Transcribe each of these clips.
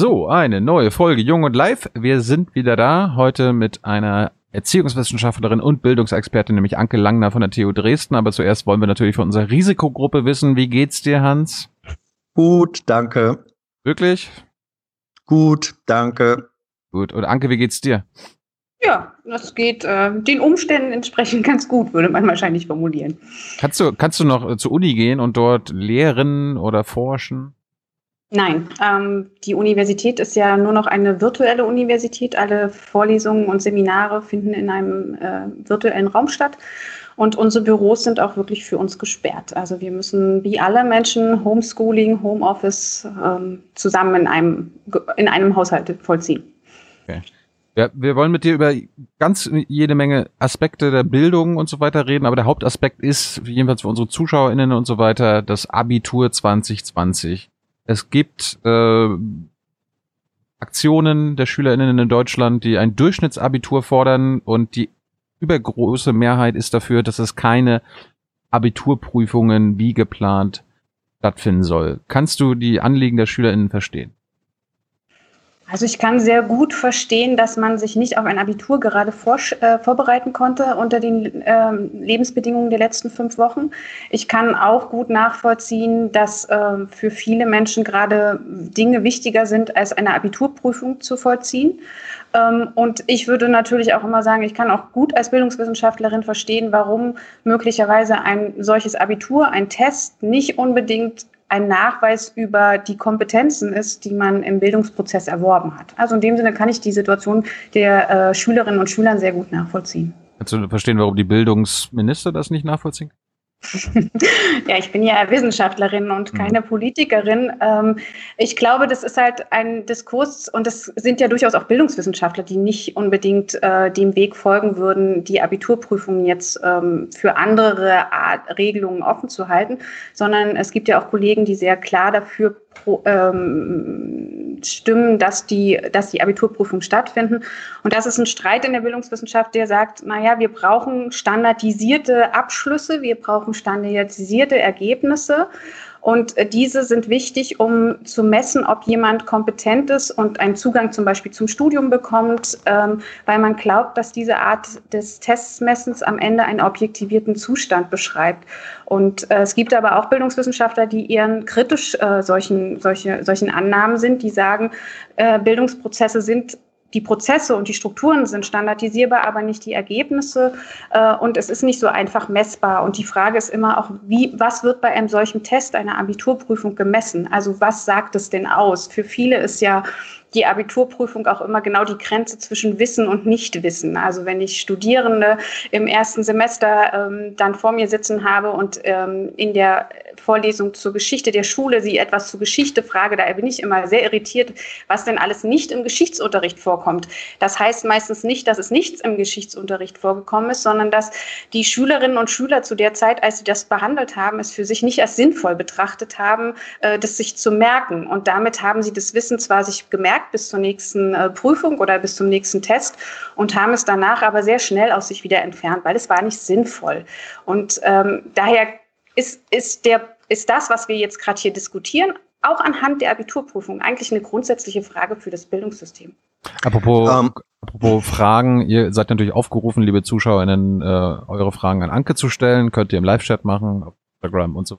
So, eine neue Folge Jung und Live. Wir sind wieder da, heute mit einer Erziehungswissenschaftlerin und Bildungsexpertin, nämlich Anke Langner von der TU Dresden. Aber zuerst wollen wir natürlich von unserer Risikogruppe wissen. Wie geht's dir, Hans? Gut, danke. Wirklich? Gut, danke. Gut. Und Anke, wie geht's dir? Ja, das geht äh, den Umständen entsprechend ganz gut, würde man wahrscheinlich formulieren. Kannst du, kannst du noch äh, zur Uni gehen und dort lehren oder forschen? Nein, ähm, die Universität ist ja nur noch eine virtuelle Universität. Alle Vorlesungen und Seminare finden in einem äh, virtuellen Raum statt. Und unsere Büros sind auch wirklich für uns gesperrt. Also wir müssen wie alle Menschen Homeschooling, Homeoffice ähm, zusammen in einem, in einem Haushalt vollziehen. Okay. Ja, wir wollen mit dir über ganz jede Menge Aspekte der Bildung und so weiter reden, aber der Hauptaspekt ist, jedenfalls für unsere ZuschauerInnen und so weiter, das Abitur 2020. Es gibt äh, Aktionen der SchülerInnen in Deutschland, die ein Durchschnittsabitur fordern und die übergroße Mehrheit ist dafür, dass es keine Abiturprüfungen wie geplant stattfinden soll. Kannst du die Anliegen der SchülerInnen verstehen? Also ich kann sehr gut verstehen, dass man sich nicht auf ein Abitur gerade vor, äh, vorbereiten konnte unter den äh, Lebensbedingungen der letzten fünf Wochen. Ich kann auch gut nachvollziehen, dass äh, für viele Menschen gerade Dinge wichtiger sind, als eine Abiturprüfung zu vollziehen. Ähm, und ich würde natürlich auch immer sagen, ich kann auch gut als Bildungswissenschaftlerin verstehen, warum möglicherweise ein solches Abitur, ein Test nicht unbedingt ein Nachweis über die Kompetenzen ist, die man im Bildungsprozess erworben hat. Also in dem Sinne kann ich die Situation der äh, Schülerinnen und Schüler sehr gut nachvollziehen. Kannst du verstehen, warum die Bildungsminister das nicht nachvollziehen? ja, ich bin ja Wissenschaftlerin und mhm. keine. Politikerin. Ähm, ich glaube, das ist halt ein Diskurs und das sind ja durchaus auch Bildungswissenschaftler, die nicht unbedingt äh, dem Weg folgen würden, die Abiturprüfungen jetzt ähm, für andere Art Regelungen offen zu halten, sondern es gibt ja auch Kollegen, die sehr klar dafür ähm, stimmen, dass die, dass die Abiturprüfungen stattfinden. Und das ist ein Streit in der Bildungswissenschaft, der sagt, naja, wir brauchen standardisierte Abschlüsse, wir brauchen standardisierte Ergebnisse. Und äh, diese sind wichtig, um zu messen, ob jemand kompetent ist und einen Zugang zum Beispiel zum Studium bekommt, ähm, weil man glaubt, dass diese Art des Testmessens am Ende einen objektivierten Zustand beschreibt. Und äh, es gibt aber auch Bildungswissenschaftler, die eher kritisch äh, solchen, solche, solchen Annahmen sind, die sagen, Bildungsprozesse sind die Prozesse und die Strukturen sind standardisierbar, aber nicht die Ergebnisse. Äh, und es ist nicht so einfach messbar. Und die Frage ist immer auch, wie, was wird bei einem solchen Test, einer Abiturprüfung gemessen? Also was sagt es denn aus? Für viele ist ja die Abiturprüfung auch immer genau die Grenze zwischen Wissen und Nichtwissen. Also wenn ich Studierende im ersten Semester ähm, dann vor mir sitzen habe und ähm, in der Vorlesung zur Geschichte der Schule sie etwas zur Geschichte frage, da bin ich immer sehr irritiert, was denn alles nicht im Geschichtsunterricht vorkommt. Das heißt meistens nicht, dass es nichts im Geschichtsunterricht vorgekommen ist, sondern dass die Schülerinnen und Schüler zu der Zeit, als sie das behandelt haben, es für sich nicht als sinnvoll betrachtet haben, äh, das sich zu merken. Und damit haben sie das Wissen zwar sich gemerkt, gemerkt bis zur nächsten äh, Prüfung oder bis zum nächsten Test und haben es danach aber sehr schnell aus sich wieder entfernt, weil es war nicht sinnvoll. Und ähm, daher ist, ist, der, ist das, was wir jetzt gerade hier diskutieren, auch anhand der Abiturprüfung eigentlich eine grundsätzliche Frage für das Bildungssystem. Apropos, um, ähm. apropos Fragen, ihr seid natürlich aufgerufen, liebe ZuschauerInnen, äh, eure Fragen an Anke zu stellen. Könnt ihr im Live-Chat machen, auf Instagram und so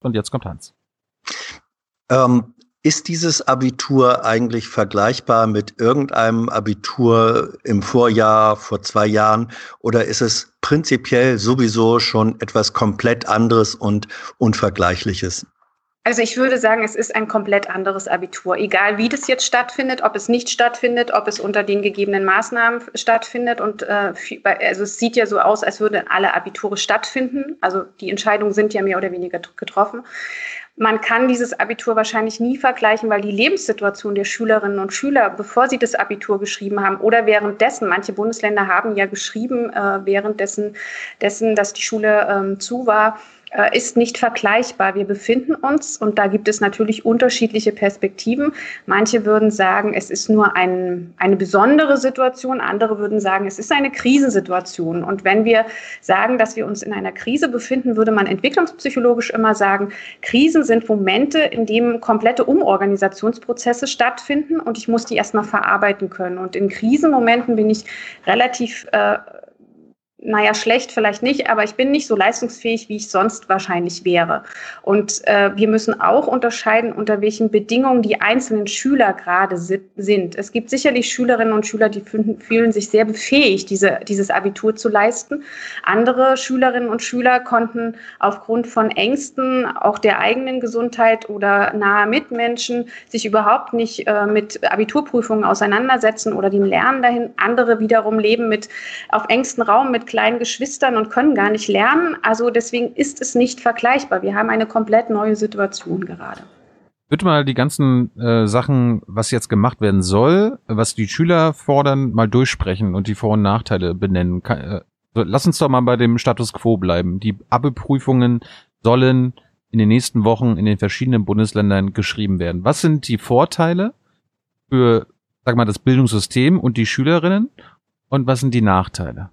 Und jetzt kommt Hans. Ähm, ist dieses Abitur eigentlich vergleichbar mit irgendeinem Abitur im Vorjahr, vor zwei Jahren? Oder ist es prinzipiell sowieso schon etwas komplett anderes und Unvergleichliches? Also ich würde sagen, es ist ein komplett anderes Abitur. Egal wie das jetzt stattfindet, ob es nicht stattfindet, ob es unter den gegebenen Maßnahmen stattfindet. Und äh, also es sieht ja so aus, als würden alle Abiture stattfinden. Also die Entscheidungen sind ja mehr oder weniger getroffen. Man kann dieses Abitur wahrscheinlich nie vergleichen, weil die Lebenssituation der Schülerinnen und Schüler, bevor sie das Abitur geschrieben haben oder währenddessen, manche Bundesländer haben ja geschrieben, äh, währenddessen, dessen, dass die Schule ähm, zu war, ist nicht vergleichbar. Wir befinden uns, und da gibt es natürlich unterschiedliche Perspektiven. Manche würden sagen, es ist nur ein, eine besondere Situation, andere würden sagen, es ist eine Krisensituation. Und wenn wir sagen, dass wir uns in einer Krise befinden, würde man entwicklungspsychologisch immer sagen, Krisen sind Momente, in denen komplette Umorganisationsprozesse stattfinden und ich muss die erstmal verarbeiten können. Und in Krisenmomenten bin ich relativ äh, naja, schlecht vielleicht nicht, aber ich bin nicht so leistungsfähig, wie ich sonst wahrscheinlich wäre. Und äh, wir müssen auch unterscheiden, unter welchen Bedingungen die einzelnen Schüler gerade sind. Es gibt sicherlich Schülerinnen und Schüler, die fühlen sich sehr befähigt, diese, dieses Abitur zu leisten. Andere Schülerinnen und Schüler konnten aufgrund von Ängsten, auch der eigenen Gesundheit oder nahe Mitmenschen, sich überhaupt nicht äh, mit Abiturprüfungen auseinandersetzen oder dem Lernen dahin. Andere wiederum leben mit auf engstem Raum mit kleinen Geschwistern und können gar nicht lernen. Also deswegen ist es nicht vergleichbar. Wir haben eine komplett neue Situation gerade. Würde mal die ganzen äh, Sachen, was jetzt gemacht werden soll, was die Schüler fordern, mal durchsprechen und die Vor- und Nachteile benennen. Kann, äh, lass uns doch mal bei dem Status quo bleiben. Die Abi-Prüfungen sollen in den nächsten Wochen in den verschiedenen Bundesländern geschrieben werden. Was sind die Vorteile für, sag mal, das Bildungssystem und die Schülerinnen und was sind die Nachteile?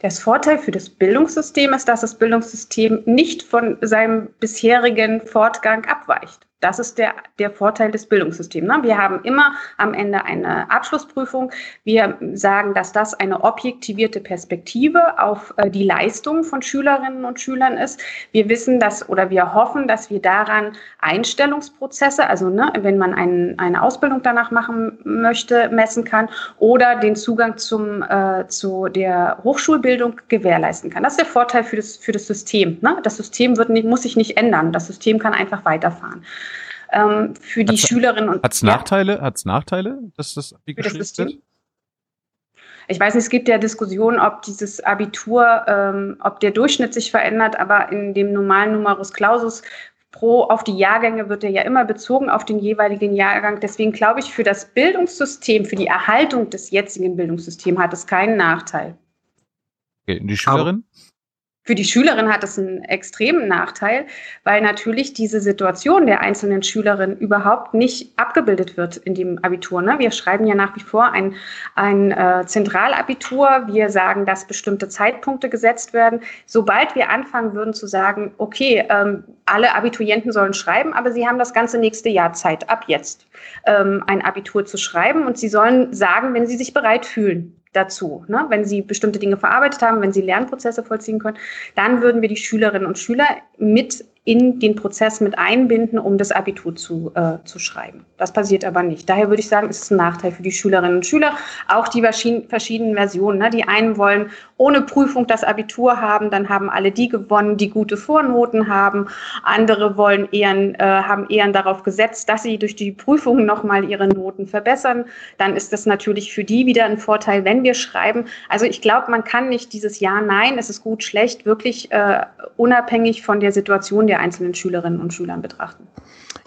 Das Vorteil für das Bildungssystem ist, dass das Bildungssystem nicht von seinem bisherigen Fortgang abweicht. Das ist der, der Vorteil des Bildungssystems. Ne? Wir haben immer am Ende eine Abschlussprüfung. Wir sagen, dass das eine objektivierte Perspektive auf äh, die Leistung von Schülerinnen und Schülern ist. Wir wissen, dass oder wir hoffen, dass wir daran Einstellungsprozesse, also ne, wenn man ein, eine Ausbildung danach machen möchte, messen kann oder den Zugang zum, äh, zu der Hochschulbildung gewährleisten kann. Das ist der Vorteil für das, für das System. Ne? Das System wird nicht, muss sich nicht ändern. Das System kann einfach weiterfahren ähm, für die hat's, Schülerinnen und Hat es Nachteile? Ja. Hat's Nachteile, dass das Abi geschrieben wird? Ich weiß nicht, es gibt ja Diskussionen, ob dieses Abitur, ähm, ob der Durchschnitt sich verändert, aber in dem normalen Numerus Clausus pro auf die Jahrgänge wird er ja immer bezogen auf den jeweiligen Jahrgang. Deswegen glaube ich, für das Bildungssystem, für die Erhaltung des jetzigen Bildungssystems hat es keinen Nachteil. Okay, die Schülerin? Aber für die Schülerin hat es einen extremen Nachteil, weil natürlich diese Situation der einzelnen Schülerin überhaupt nicht abgebildet wird in dem Abitur. Ne? Wir schreiben ja nach wie vor ein, ein äh, Zentralabitur. Wir sagen, dass bestimmte Zeitpunkte gesetzt werden. Sobald wir anfangen würden zu sagen, okay, ähm, alle Abiturienten sollen schreiben, aber sie haben das ganze nächste Jahr Zeit, ab jetzt ähm, ein Abitur zu schreiben und sie sollen sagen, wenn sie sich bereit fühlen dazu. Ne? Wenn sie bestimmte Dinge verarbeitet haben, wenn sie Lernprozesse vollziehen können, dann würden wir die Schülerinnen und Schüler mit in den Prozess mit einbinden, um das Abitur zu, äh, zu schreiben. Das passiert aber nicht. Daher würde ich sagen, es ist ein Nachteil für die Schülerinnen und Schüler. Auch die verschiedenen Versionen. Ne? Die einen wollen ohne Prüfung das Abitur haben, dann haben alle die gewonnen, die gute Vornoten haben. Andere wollen eher, äh, haben eher darauf gesetzt, dass sie durch die Prüfung nochmal ihre Noten verbessern. Dann ist das natürlich für die wieder ein Vorteil, wenn wir schreiben. Also ich glaube, man kann nicht dieses Ja, Nein, es ist gut, schlecht, wirklich äh, unabhängig von der Situation der der einzelnen Schülerinnen und Schülern betrachten.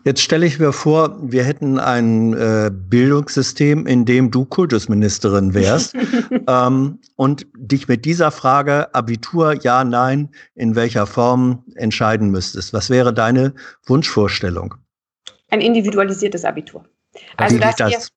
Jetzt stelle ich mir vor, wir hätten ein äh, Bildungssystem, in dem du Kultusministerin wärst ähm, und dich mit dieser Frage Abitur, ja, nein, in welcher Form entscheiden müsstest. Was wäre deine Wunschvorstellung? Ein individualisiertes Abitur. Also, dass das?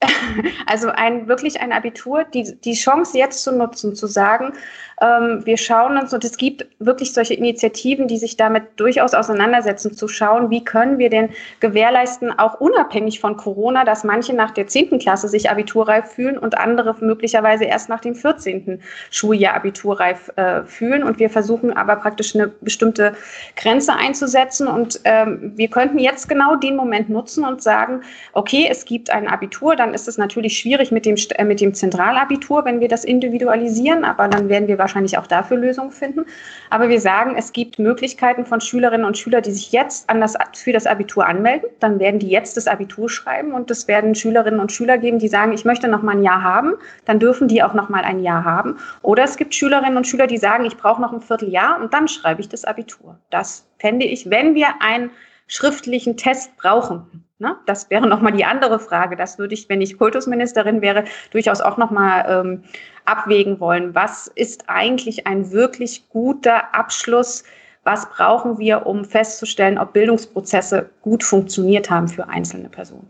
Also ein wirklich ein Abitur, die, die Chance jetzt zu nutzen, zu sagen, ähm, wir schauen uns, und es gibt wirklich solche Initiativen, die sich damit durchaus auseinandersetzen, zu schauen, wie können wir denn gewährleisten, auch unabhängig von Corona, dass manche nach der 10. Klasse sich abiturreif fühlen und andere möglicherweise erst nach dem 14. Schuljahr abiturreif äh, fühlen. Und wir versuchen aber praktisch eine bestimmte Grenze einzusetzen. Und ähm, wir könnten jetzt genau den Moment nutzen und sagen, okay, es gibt ein Abitur, dann dann ist es natürlich schwierig mit dem, äh, mit dem Zentralabitur, wenn wir das individualisieren, aber dann werden wir wahrscheinlich auch dafür Lösungen finden. Aber wir sagen, es gibt Möglichkeiten von Schülerinnen und Schülern, die sich jetzt an das, für das Abitur anmelden. Dann werden die jetzt das Abitur schreiben und es werden Schülerinnen und Schüler geben, die sagen, ich möchte noch mal ein Jahr haben. Dann dürfen die auch noch mal ein Jahr haben. Oder es gibt Schülerinnen und Schüler, die sagen, ich brauche noch ein Vierteljahr und dann schreibe ich das Abitur. Das fände ich, wenn wir einen schriftlichen Test brauchen. Ne? Das wäre nochmal die andere Frage. Das würde ich, wenn ich Kultusministerin wäre, durchaus auch nochmal ähm, abwägen wollen. Was ist eigentlich ein wirklich guter Abschluss? Was brauchen wir, um festzustellen, ob Bildungsprozesse gut funktioniert haben für einzelne Personen?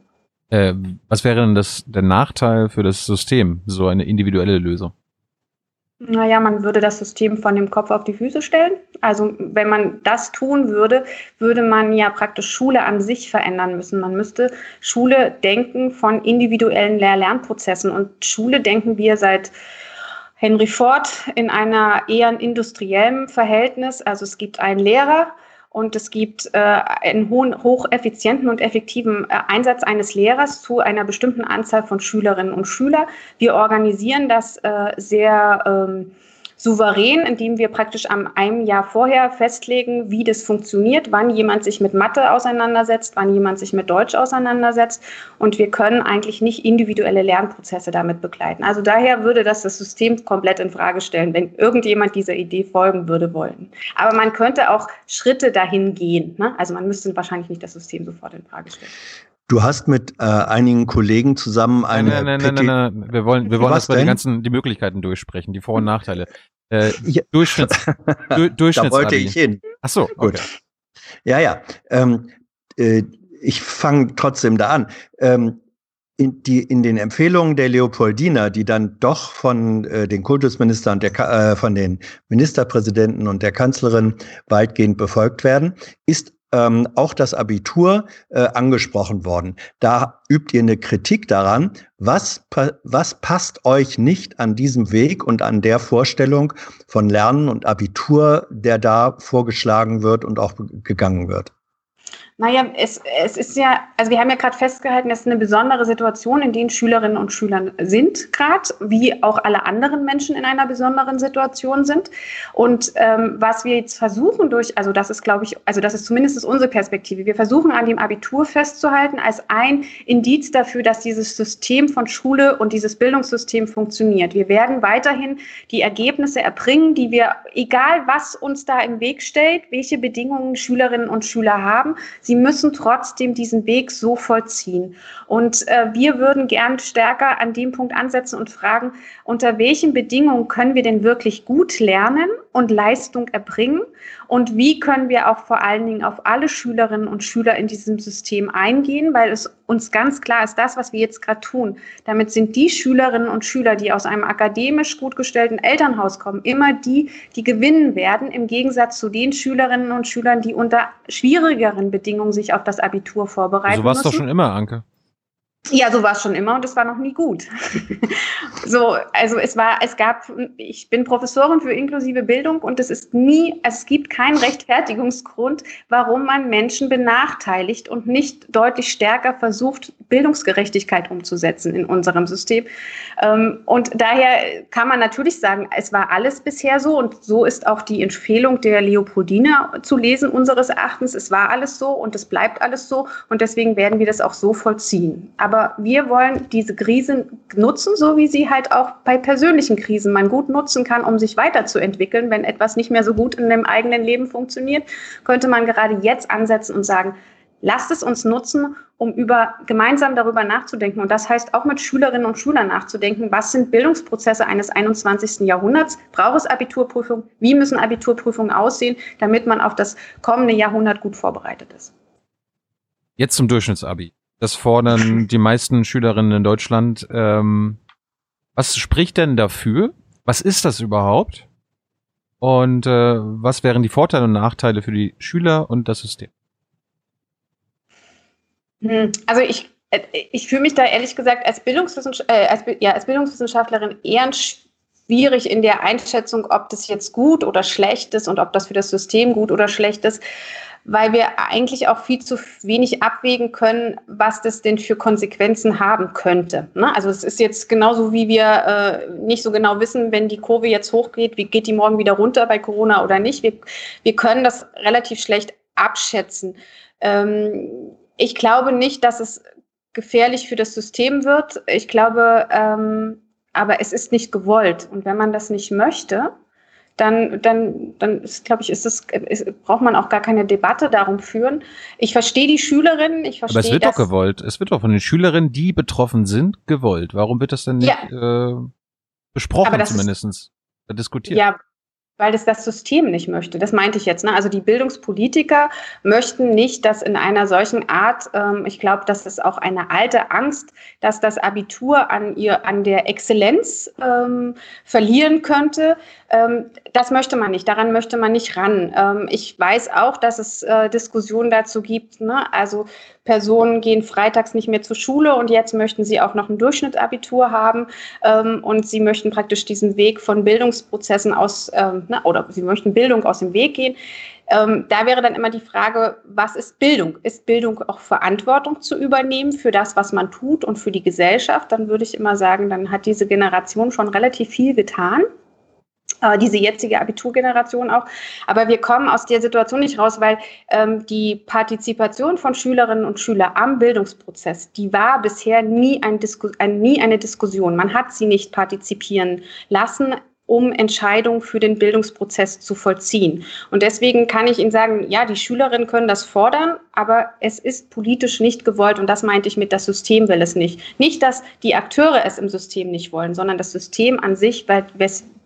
Äh, was wäre denn das, der Nachteil für das System, so eine individuelle Lösung? Naja, man würde das System von dem Kopf auf die Füße stellen. Also wenn man das tun würde, würde man ja praktisch Schule an sich verändern müssen. Man müsste Schule denken von individuellen Lehr-Lernprozessen. Und Schule denken wir seit Henry Ford in einer eher industriellen Verhältnis. Also es gibt einen Lehrer, und es gibt äh, einen hohen, hocheffizienten und effektiven äh, Einsatz eines Lehrers zu einer bestimmten Anzahl von Schülerinnen und Schülern. Wir organisieren das äh, sehr ähm, souverän, indem wir praktisch am einem Jahr vorher festlegen, wie das funktioniert, wann jemand sich mit Mathe auseinandersetzt, wann jemand sich mit Deutsch auseinandersetzt. Und wir können eigentlich nicht individuelle Lernprozesse damit begleiten. Also daher würde das das System komplett in Frage stellen, wenn irgendjemand dieser Idee folgen würde wollen. Aber man könnte auch Schritte dahin gehen. Ne? Also man müsste wahrscheinlich nicht das System sofort in Frage stellen. Du hast mit äh, einigen Kollegen zusammen eine. Nein, nein, nein, nein, nein, nein. Wir wollen, wir wollen erstmal die ganzen, die Möglichkeiten durchsprechen, die Vor- und Nachteile. Äh, ja. Durchschnitts, du, Durchschnitts. Da wollte ich hin. Ach so, okay. Gut. Ja, ja. Ähm, äh, ich fange trotzdem da an. Ähm, in, die, in den Empfehlungen der Leopoldina, die dann doch von äh, den Kultusministern und der, äh, von den Ministerpräsidenten und der Kanzlerin weitgehend befolgt werden, ist ähm, auch das Abitur äh, angesprochen worden. Da übt ihr eine Kritik daran. Was, was passt euch nicht an diesem Weg und an der Vorstellung von Lernen und Abitur, der da vorgeschlagen wird und auch gegangen wird? Naja, es, es ist ja, also wir haben ja gerade festgehalten, es ist eine besondere Situation, in denen Schülerinnen und Schüler sind gerade, wie auch alle anderen Menschen in einer besonderen Situation sind. Und ähm, was wir jetzt versuchen durch, also das ist, glaube ich, also das ist zumindest unsere Perspektive. Wir versuchen an dem Abitur festzuhalten als ein Indiz dafür, dass dieses System von Schule und dieses Bildungssystem funktioniert. Wir werden weiterhin die Ergebnisse erbringen, die wir, egal was uns da im Weg stellt, welche Bedingungen Schülerinnen und Schüler haben, Sie müssen trotzdem diesen Weg so vollziehen. Und äh, wir würden gern stärker an dem Punkt ansetzen und fragen, unter welchen Bedingungen können wir denn wirklich gut lernen und Leistung erbringen? Und wie können wir auch vor allen Dingen auf alle Schülerinnen und Schüler in diesem System eingehen? Weil es uns ganz klar ist, das, was wir jetzt gerade tun, damit sind die Schülerinnen und Schüler, die aus einem akademisch gut gestellten Elternhaus kommen, immer die, die gewinnen werden, im Gegensatz zu den Schülerinnen und Schülern, die unter schwierigeren Bedingungen sich auf das Abitur vorbereiten. So war es doch schon immer, Anke. Ja, so war es schon immer und es war noch nie gut. so, also es war, es gab, ich bin Professorin für inklusive Bildung und es ist nie, es gibt keinen Rechtfertigungsgrund, warum man Menschen benachteiligt und nicht deutlich stärker versucht, Bildungsgerechtigkeit umzusetzen in unserem System. Ähm, und daher kann man natürlich sagen, es war alles bisher so und so ist auch die Empfehlung der Leopoldina zu lesen unseres Erachtens. Es war alles so und es bleibt alles so und deswegen werden wir das auch so vollziehen. Aber aber wir wollen diese Krisen nutzen, so wie sie halt auch bei persönlichen Krisen man gut nutzen kann, um sich weiterzuentwickeln. Wenn etwas nicht mehr so gut in dem eigenen Leben funktioniert, könnte man gerade jetzt ansetzen und sagen, lasst es uns nutzen, um über, gemeinsam darüber nachzudenken. Und das heißt auch mit Schülerinnen und Schülern nachzudenken, was sind Bildungsprozesse eines 21. Jahrhunderts? Braucht es Abiturprüfungen? Wie müssen Abiturprüfungen aussehen, damit man auf das kommende Jahrhundert gut vorbereitet ist? Jetzt zum Durchschnittsabi. Das fordern die meisten Schülerinnen in Deutschland. Ähm, was spricht denn dafür? Was ist das überhaupt? Und äh, was wären die Vorteile und Nachteile für die Schüler und das System? Hm, also ich, äh, ich fühle mich da ehrlich gesagt als, Bildungswissenschaft, äh, als, ja, als Bildungswissenschaftlerin eher schwierig in der Einschätzung, ob das jetzt gut oder schlecht ist und ob das für das System gut oder schlecht ist. Weil wir eigentlich auch viel zu wenig abwägen können, was das denn für Konsequenzen haben könnte. Ne? Also es ist jetzt genauso, wie wir äh, nicht so genau wissen, wenn die Kurve jetzt hochgeht, wie geht die morgen wieder runter bei Corona oder nicht. Wir, wir können das relativ schlecht abschätzen. Ähm, ich glaube nicht, dass es gefährlich für das System wird. Ich glaube, ähm, aber es ist nicht gewollt. Und wenn man das nicht möchte, dann, dann, dann ist, glaube ich, ist das, ist, braucht man auch gar keine Debatte darum führen. Ich verstehe die Schülerinnen, ich verstehe. Aber es wird doch gewollt. Es wird doch von den Schülerinnen, die betroffen sind, gewollt. Warum wird das denn nicht ja. äh, besprochen, zumindest? diskutiert? Ja, weil es das System nicht möchte. Das meinte ich jetzt. Ne? Also die Bildungspolitiker möchten nicht, dass in einer solchen Art, ähm, ich glaube, das ist auch eine alte Angst, dass das Abitur an ihr, an der Exzellenz ähm, verlieren könnte. Ähm, das möchte man nicht. Daran möchte man nicht ran. Ähm, ich weiß auch, dass es äh, Diskussionen dazu gibt. Ne? Also Personen gehen freitags nicht mehr zur Schule und jetzt möchten sie auch noch ein Durchschnittsabitur haben ähm, und sie möchten praktisch diesen Weg von Bildungsprozessen aus, na, oder sie möchten Bildung aus dem Weg gehen. Ähm, da wäre dann immer die Frage, was ist Bildung? Ist Bildung auch Verantwortung zu übernehmen für das, was man tut und für die Gesellschaft? Dann würde ich immer sagen, dann hat diese Generation schon relativ viel getan diese jetzige Abiturgeneration auch. Aber wir kommen aus der Situation nicht raus, weil ähm, die Partizipation von Schülerinnen und Schülern am Bildungsprozess, die war bisher nie, ein ein, nie eine Diskussion. Man hat sie nicht partizipieren lassen um Entscheidungen für den Bildungsprozess zu vollziehen. Und deswegen kann ich Ihnen sagen, ja, die Schülerinnen können das fordern, aber es ist politisch nicht gewollt und das meinte ich mit, das System will es nicht. Nicht, dass die Akteure es im System nicht wollen, sondern das System an sich, weil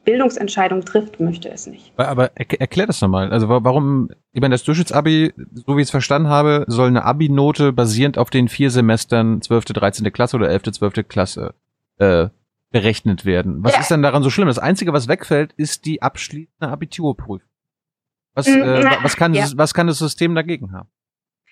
Bildungsentscheidungen trifft, möchte es nicht. Aber erklär das nochmal. Also warum, ich meine, das Durchschnittsabi, so wie ich es verstanden habe, soll eine Abi-Note basierend auf den vier Semestern 12., 13. Klasse oder 11., 12. Klasse äh, berechnet werden. Was ja. ist denn daran so schlimm? Das Einzige, was wegfällt, ist die abschließende Abiturprüfung. Was, mm, äh, was, kann, ja. was kann das System dagegen haben?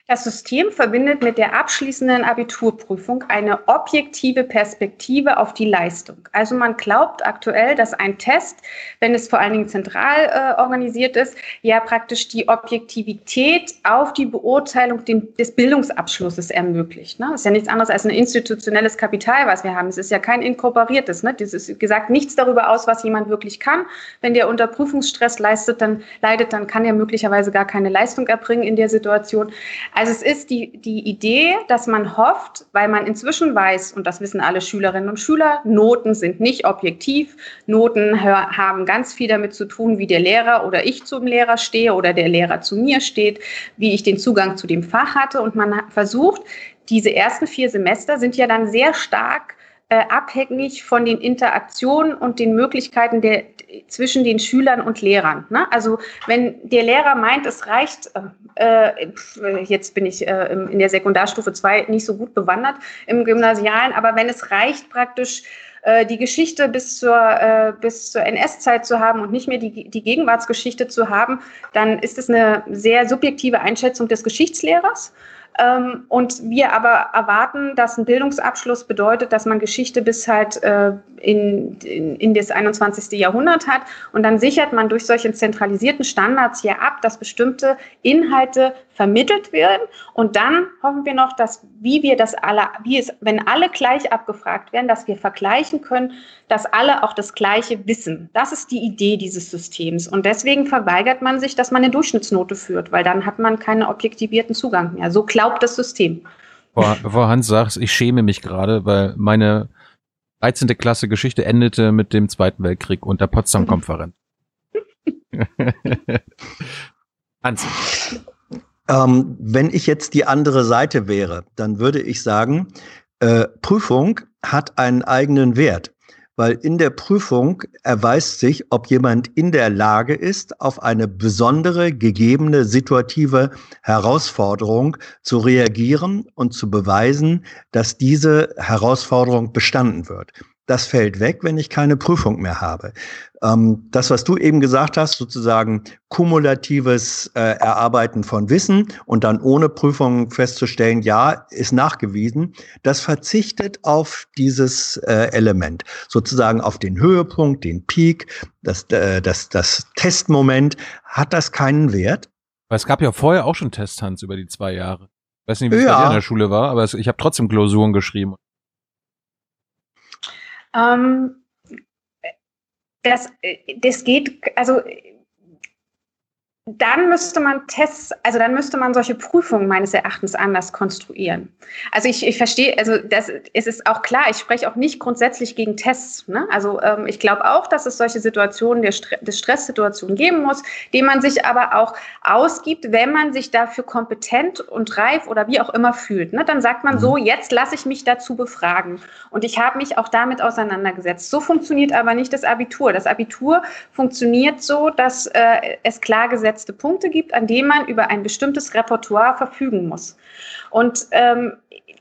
Das System verbindet mit der abschließenden Abiturprüfung eine objektive Perspektive auf die Leistung. Also man glaubt aktuell, dass ein Test, wenn es vor allen Dingen zentral äh, organisiert ist, ja praktisch die Objektivität auf die Beurteilung den, des Bildungsabschlusses ermöglicht. Ne? Das ist ja nichts anderes als ein institutionelles Kapital, was wir haben. Es ist ja kein inkorporiertes. Ne? Das ist gesagt nichts darüber aus, was jemand wirklich kann. Wenn der unter Prüfungsstress leistet, dann leidet, dann kann er möglicherweise gar keine Leistung erbringen in der Situation. Also es ist die, die Idee, dass man hofft, weil man inzwischen weiß, und das wissen alle Schülerinnen und Schüler, Noten sind nicht objektiv. Noten haben ganz viel damit zu tun, wie der Lehrer oder ich zum Lehrer stehe oder der Lehrer zu mir steht, wie ich den Zugang zu dem Fach hatte. Und man versucht, diese ersten vier Semester sind ja dann sehr stark äh, abhängig von den Interaktionen und den Möglichkeiten der, zwischen den Schülern und Lehrern. Ne? Also wenn der Lehrer meint, es reicht, äh, äh jetzt bin ich äh, in der Sekundarstufe 2 nicht so gut bewandert im Gymnasialen, aber wenn es reicht praktisch, äh, die Geschichte bis zur, äh, zur NS-Zeit zu haben und nicht mehr die, die Gegenwartsgeschichte zu haben, dann ist es eine sehr subjektive Einschätzung des Geschichtslehrers. Ähm, und wir aber erwarten, dass ein Bildungsabschluss bedeutet, dass man Geschichte bis halt äh, in, in, in das 21. Jahrhundert hat. Und dann sichert man durch solche zentralisierten Standards hier ab, dass bestimmte Inhalte vermittelt werden. Und dann hoffen wir noch, dass wie wir das alle, wie es, wenn alle gleich abgefragt werden, dass wir vergleichen können, dass alle auch das Gleiche wissen. Das ist die Idee dieses Systems. Und deswegen verweigert man sich, dass man eine Durchschnittsnote führt, weil dann hat man keinen objektivierten Zugang mehr. So glaubt das System. Bevor Hans sagt, ich schäme mich gerade, weil meine 13. Klasse Geschichte endete mit dem Zweiten Weltkrieg und der Potsdam-Konferenz. Hans. Ähm, wenn ich jetzt die andere Seite wäre, dann würde ich sagen, äh, Prüfung hat einen eigenen Wert, weil in der Prüfung erweist sich, ob jemand in der Lage ist, auf eine besondere gegebene situative Herausforderung zu reagieren und zu beweisen, dass diese Herausforderung bestanden wird das fällt weg, wenn ich keine Prüfung mehr habe. Ähm, das, was du eben gesagt hast, sozusagen kumulatives äh, Erarbeiten von Wissen und dann ohne Prüfung festzustellen, ja, ist nachgewiesen, das verzichtet auf dieses äh, Element, sozusagen auf den Höhepunkt, den Peak, das, äh, das, das Testmoment, hat das keinen Wert. Weil es gab ja vorher auch schon Tests, Hans, über die zwei Jahre. Ich weiß nicht, wie es ja. bei dir in der Schule war, aber ich habe trotzdem Klausuren geschrieben. Ähm, das, das geht, also dann müsste man Tests, also dann müsste man solche Prüfungen meines Erachtens anders konstruieren. Also ich, ich verstehe, also das es ist auch klar, ich spreche auch nicht grundsätzlich gegen Tests. Ne? Also ähm, ich glaube auch, dass es solche Situationen der, der Stresssituation geben muss, die man sich aber auch ausgibt, wenn man sich dafür kompetent und reif oder wie auch immer fühlt. Ne? Dann sagt man so, mhm. jetzt lasse ich mich dazu befragen. Und ich habe mich auch damit auseinandergesetzt. So funktioniert aber nicht das Abitur. Das Abitur funktioniert so, dass äh, es klar gesetzt gesetzte Punkte gibt, an denen man über ein bestimmtes Repertoire verfügen muss. Und ähm,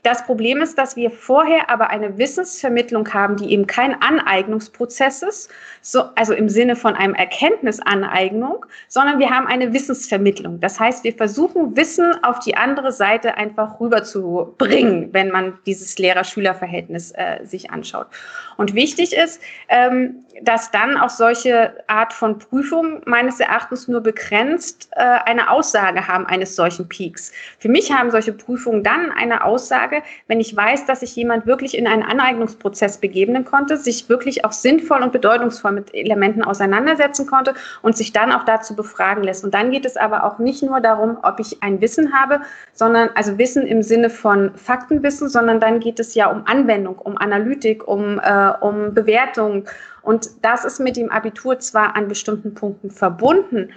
das Problem ist, dass wir vorher aber eine Wissensvermittlung haben, die eben kein Aneignungsprozess ist, so, also im Sinne von einem Erkenntnisaneignung, sondern wir haben eine Wissensvermittlung. Das heißt, wir versuchen, Wissen auf die andere Seite einfach rüberzubringen, wenn man dieses Lehrer-Schüler-Verhältnis äh, sich anschaut. Und wichtig ist, ähm, dass dann auch solche Art von Prüfungen meines Erachtens nur begrenzt äh, eine Aussage haben eines solchen Peaks. Für mich haben solche Prüfungen dann eine Aussage, wenn ich weiß, dass sich jemand wirklich in einen Aneignungsprozess begeben konnte, sich wirklich auch sinnvoll und bedeutungsvoll mit Elementen auseinandersetzen konnte und sich dann auch dazu befragen lässt. Und dann geht es aber auch nicht nur darum, ob ich ein Wissen habe, sondern also Wissen im Sinne von Faktenwissen, sondern dann geht es ja um Anwendung, um Analytik, um, äh, um Bewertung und das ist mit dem Abitur zwar an bestimmten Punkten verbunden,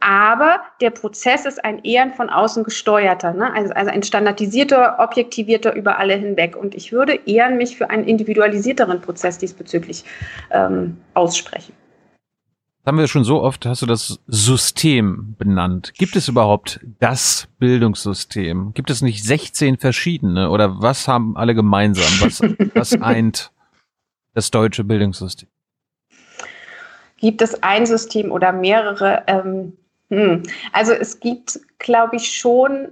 aber der Prozess ist ein eher von außen gesteuerter, ne? also, also ein standardisierter, objektivierter über alle hinweg. Und ich würde eher mich für einen individualisierteren Prozess diesbezüglich ähm, aussprechen. haben wir schon so oft, hast du das System benannt. Gibt es überhaupt das Bildungssystem? Gibt es nicht 16 verschiedene? Oder was haben alle gemeinsam? Was, was eint das deutsche Bildungssystem? Gibt es ein System oder mehrere? Ähm, hm. Also es gibt, glaube ich, schon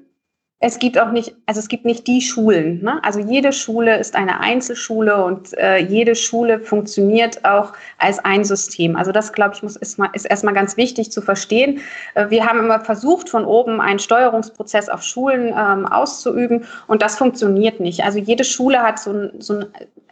es gibt auch nicht, also es gibt nicht die Schulen. Ne? Also jede Schule ist eine Einzelschule und äh, jede Schule funktioniert auch als ein System. Also das, glaube ich, muss, ist, mal, ist erstmal ganz wichtig zu verstehen. Äh, wir haben immer versucht, von oben einen Steuerungsprozess auf Schulen ähm, auszuüben und das funktioniert nicht. Also jede Schule hat so ein, so ein,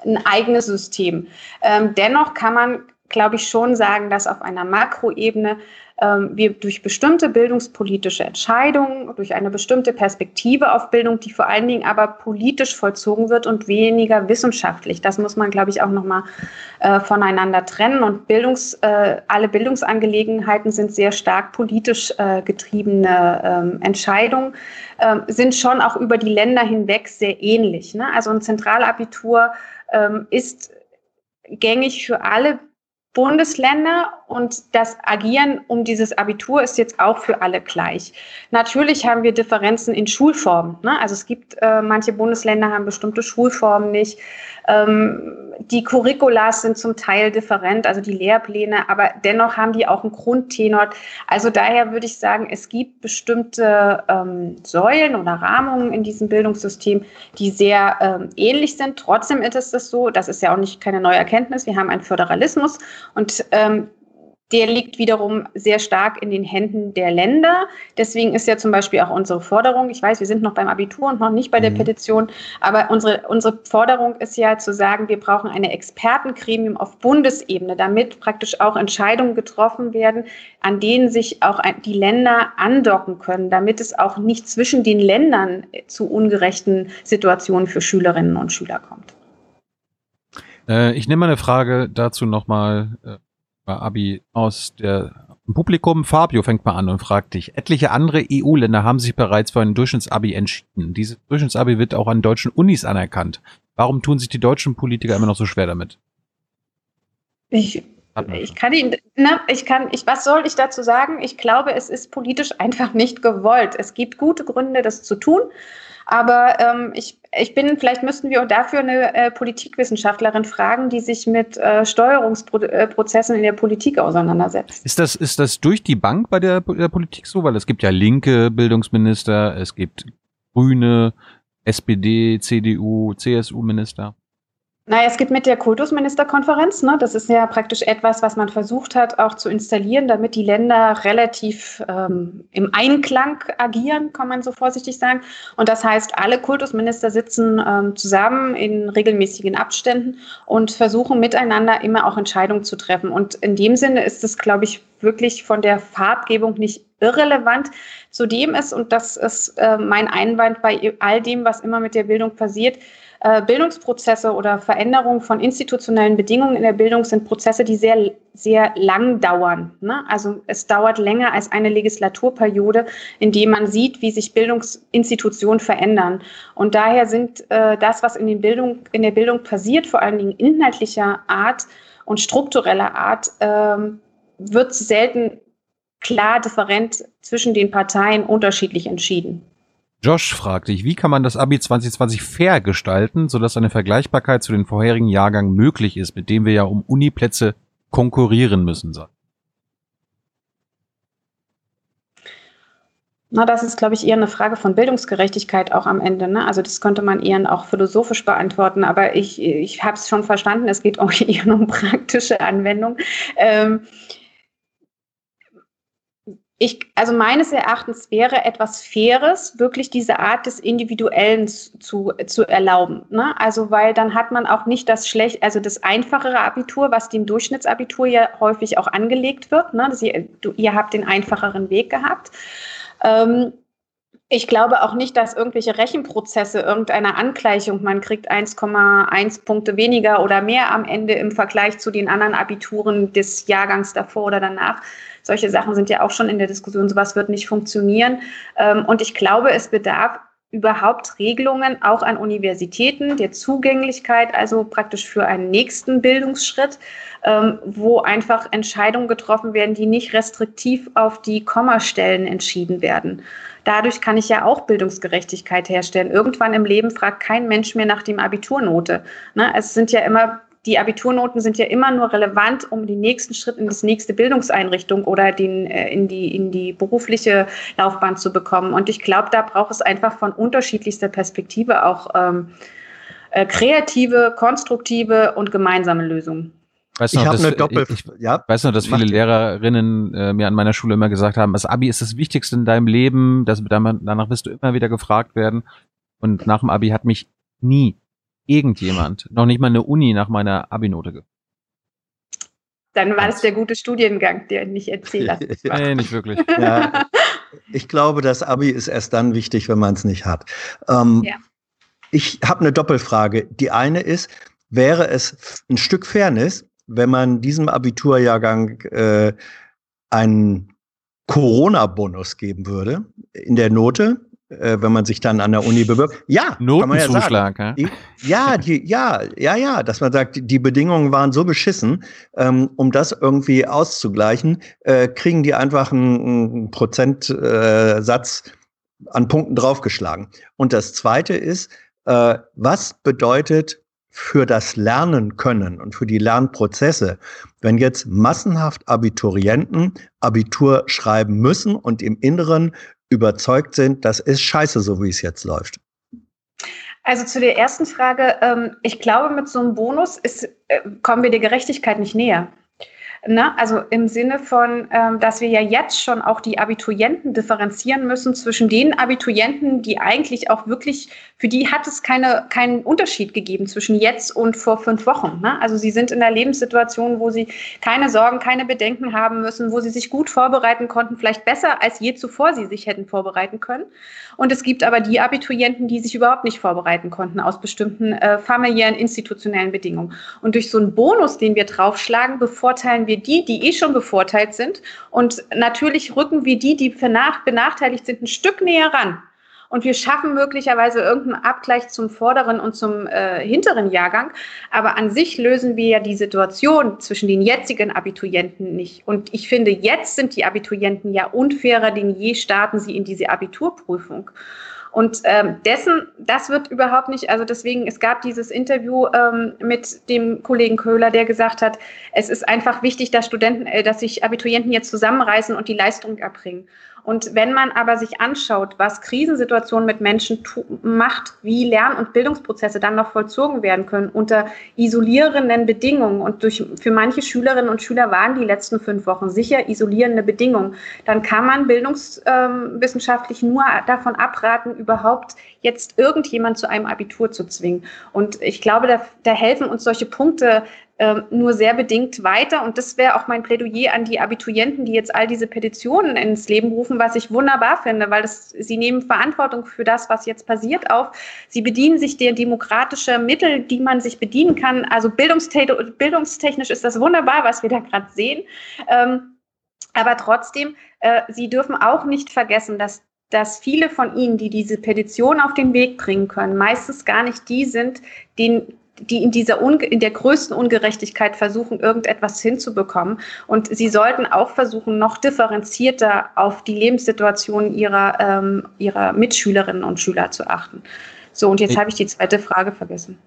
ein eigenes System. Ähm, dennoch kann man, glaube ich, schon sagen, dass auf einer Makroebene ähm, wir durch bestimmte bildungspolitische Entscheidungen, durch eine bestimmte Perspektive auf Bildung, die vor allen Dingen aber politisch vollzogen wird und weniger wissenschaftlich. Das muss man, glaube ich, auch nochmal äh, voneinander trennen. Und Bildungs, äh, alle Bildungsangelegenheiten sind sehr stark politisch äh, getriebene ähm, Entscheidungen, ähm, sind schon auch über die Länder hinweg sehr ähnlich. Ne? Also ein Zentralabitur ähm, ist gängig für alle Bundesländer und das Agieren um dieses Abitur ist jetzt auch für alle gleich. Natürlich haben wir Differenzen in Schulformen. Ne? Also es gibt äh, manche Bundesländer haben bestimmte Schulformen nicht. Ähm, die Curriculas sind zum Teil different, also die Lehrpläne, aber dennoch haben die auch einen Grundtenor. Also daher würde ich sagen, es gibt bestimmte ähm, Säulen oder Rahmungen in diesem Bildungssystem, die sehr ähm, ähnlich sind. Trotzdem ist es so, das ist ja auch nicht keine neue Erkenntnis, wir haben einen Föderalismus und ähm, der liegt wiederum sehr stark in den Händen der Länder. Deswegen ist ja zum Beispiel auch unsere Forderung, ich weiß, wir sind noch beim Abitur und noch nicht bei der mhm. Petition, aber unsere, unsere Forderung ist ja zu sagen, wir brauchen eine Expertengremium auf Bundesebene, damit praktisch auch Entscheidungen getroffen werden, an denen sich auch die Länder andocken können, damit es auch nicht zwischen den Ländern zu ungerechten Situationen für Schülerinnen und Schüler kommt. Äh, ich nehme eine Frage dazu nochmal äh, Abi aus der Publikum. Fabio fängt mal an und fragt dich. Etliche andere EU-Länder haben sich bereits für ein Durchschnittsabi entschieden. Dieses Durchschnittsabi wird auch an deutschen Unis anerkannt. Warum tun sich die deutschen Politiker immer noch so schwer damit? Ich, ich kann ihn, ne, ich kann, ich, was soll ich dazu sagen? Ich glaube, es ist politisch einfach nicht gewollt. Es gibt gute Gründe, das zu tun. Aber ähm, ich, ich bin, vielleicht müssten wir auch dafür eine äh, Politikwissenschaftlerin fragen, die sich mit äh, Steuerungsprozessen in der Politik auseinandersetzt. Ist das, ist das durch die Bank bei der, der Politik so? Weil es gibt ja linke Bildungsminister, es gibt grüne, SPD, CDU, CSU-Minister. Naja, es gibt mit der Kultusministerkonferenz, ne, das ist ja praktisch etwas, was man versucht hat auch zu installieren, damit die Länder relativ ähm, im Einklang agieren, kann man so vorsichtig sagen. Und das heißt, alle Kultusminister sitzen ähm, zusammen in regelmäßigen Abständen und versuchen miteinander immer auch Entscheidungen zu treffen. Und in dem Sinne ist es, glaube ich, wirklich von der Farbgebung nicht irrelevant. Zudem ist, und das ist äh, mein Einwand bei all dem, was immer mit der Bildung passiert, Bildungsprozesse oder Veränderungen von institutionellen Bedingungen in der Bildung sind Prozesse, die sehr, sehr lang dauern. Ne? Also es dauert länger als eine Legislaturperiode, in dem man sieht, wie sich Bildungsinstitutionen verändern. Und daher sind äh, das, was in, Bildung, in der Bildung passiert, vor allen Dingen inhaltlicher Art und struktureller Art, ähm, wird selten klar different zwischen den Parteien unterschiedlich entschieden. Josh fragt dich, wie kann man das Abi 2020 fair gestalten, sodass eine Vergleichbarkeit zu den vorherigen Jahrgängen möglich ist, mit dem wir ja um Uniplätze konkurrieren müssen? Na, das ist, glaube ich, eher eine Frage von Bildungsgerechtigkeit auch am Ende. Ne? Also das könnte man eher auch philosophisch beantworten, aber ich, ich habe es schon verstanden, es geht auch eher um praktische Anwendung. Ähm, ich, also meines Erachtens wäre etwas Faires, wirklich diese Art des Individuellen zu, zu erlauben. Ne? Also, weil dann hat man auch nicht das schlecht, also das einfachere Abitur, was dem Durchschnittsabitur ja häufig auch angelegt wird. Ne? Ihr, ihr habt den einfacheren Weg gehabt. Ähm, ich glaube auch nicht, dass irgendwelche Rechenprozesse irgendeiner Angleichung, man kriegt 1,1 Punkte weniger oder mehr am Ende im Vergleich zu den anderen Abituren des Jahrgangs davor oder danach, solche Sachen sind ja auch schon in der Diskussion. Sowas wird nicht funktionieren. Ähm, und ich glaube, es bedarf überhaupt Regelungen auch an Universitäten der Zugänglichkeit, also praktisch für einen nächsten Bildungsschritt, ähm, wo einfach Entscheidungen getroffen werden, die nicht restriktiv auf die Kommastellen entschieden werden. Dadurch kann ich ja auch Bildungsgerechtigkeit herstellen. Irgendwann im Leben fragt kein Mensch mehr nach dem Abiturnote. Ne? Es sind ja immer die Abiturnoten sind ja immer nur relevant, um den nächsten Schritt in das nächste Bildungseinrichtung oder den, äh, in, die, in die berufliche Laufbahn zu bekommen. Und ich glaube, da braucht es einfach von unterschiedlichster Perspektive auch ähm, äh, kreative, konstruktive und gemeinsame Lösungen. Weißt du ich habe eine Doppel. Ich, ich ja, weiß noch, dass viele Lehrerinnen äh, mir an meiner Schule immer gesagt haben, das Abi ist das Wichtigste in deinem Leben, das, danach wirst du immer wieder gefragt werden. Und nach dem Abi hat mich nie irgendjemand, noch nicht mal eine Uni nach meiner Abi-Note gefragt. Dann war es der gute Studiengang, der nicht Erzähler ja. Nee, nicht wirklich. Ja. Ich glaube, das Abi ist erst dann wichtig, wenn man es nicht hat. Ähm, ja. Ich habe eine Doppelfrage. Die eine ist, wäre es ein Stück Fairness, wenn man diesem Abiturjahrgang äh, einen Corona-Bonus geben würde in der Note, äh, wenn man sich dann an der Uni bewirbt. Ja, Notenzuschlag, ja, ja? ja, die, ja, ja, ja, dass man sagt, die Bedingungen waren so beschissen, ähm, um das irgendwie auszugleichen, äh, kriegen die einfach einen, einen Prozentsatz äh, an Punkten draufgeschlagen. Und das Zweite ist, äh, was bedeutet für das Lernen können und für die Lernprozesse, wenn jetzt massenhaft Abiturienten Abitur schreiben müssen und im Inneren überzeugt sind, das ist scheiße, so wie es jetzt läuft? Also zu der ersten Frage, ähm, ich glaube, mit so einem Bonus ist, äh, kommen wir der Gerechtigkeit nicht näher. Ne? Also im Sinne von, ähm, dass wir ja jetzt schon auch die Abiturienten differenzieren müssen zwischen den Abiturienten, die eigentlich auch wirklich, für die hat es keine, keinen Unterschied gegeben zwischen jetzt und vor fünf Wochen. Ne? Also sie sind in einer Lebenssituation, wo sie keine Sorgen, keine Bedenken haben müssen, wo sie sich gut vorbereiten konnten, vielleicht besser als je zuvor sie sich hätten vorbereiten können. Und es gibt aber die Abiturienten, die sich überhaupt nicht vorbereiten konnten aus bestimmten äh, familiären, institutionellen Bedingungen. Und durch so einen Bonus, den wir draufschlagen, bevorteilen wir die, die eh schon bevorteilt sind. Und natürlich rücken wir die, die benachteiligt sind, ein Stück näher ran und wir schaffen möglicherweise irgendeinen Abgleich zum vorderen und zum äh, hinteren Jahrgang. Aber an sich lösen wir ja die Situation zwischen den jetzigen Abiturienten nicht. Und ich finde, jetzt sind die Abiturienten ja unfairer denn je starten sie in diese Abiturprüfung. Und ähm, dessen, das wird überhaupt nicht, also deswegen, es gab dieses Interview ähm, mit dem Kollegen Köhler, der gesagt hat, es ist einfach wichtig, dass Studenten, äh, dass sich Abiturienten jetzt zusammenreißen und die Leistung erbringen. Und wenn man aber sich anschaut, was Krisensituationen mit Menschen macht, wie Lern- und Bildungsprozesse dann noch vollzogen werden können unter isolierenden Bedingungen und durch, für manche Schülerinnen und Schüler waren die letzten fünf Wochen sicher isolierende Bedingungen, dann kann man bildungswissenschaftlich ähm, nur davon abraten, überhaupt jetzt irgendjemand zu einem Abitur zu zwingen. Und ich glaube, da, da helfen uns solche Punkte nur sehr bedingt weiter. Und das wäre auch mein Plädoyer an die Abiturienten, die jetzt all diese Petitionen ins Leben rufen, was ich wunderbar finde, weil das, sie nehmen Verantwortung für das, was jetzt passiert, auf. Sie bedienen sich der demokratischen Mittel, die man sich bedienen kann. Also bildungstechnisch ist das wunderbar, was wir da gerade sehen. Ähm, aber trotzdem, äh, Sie dürfen auch nicht vergessen, dass dass viele von Ihnen, die diese Petition auf den Weg bringen können, meistens gar nicht die sind, denen die in dieser in der größten Ungerechtigkeit versuchen, irgendetwas hinzubekommen. Und sie sollten auch versuchen, noch differenzierter auf die Lebenssituation ihrer, ähm, ihrer Mitschülerinnen und Schüler zu achten. So, und jetzt habe ich die zweite Frage vergessen.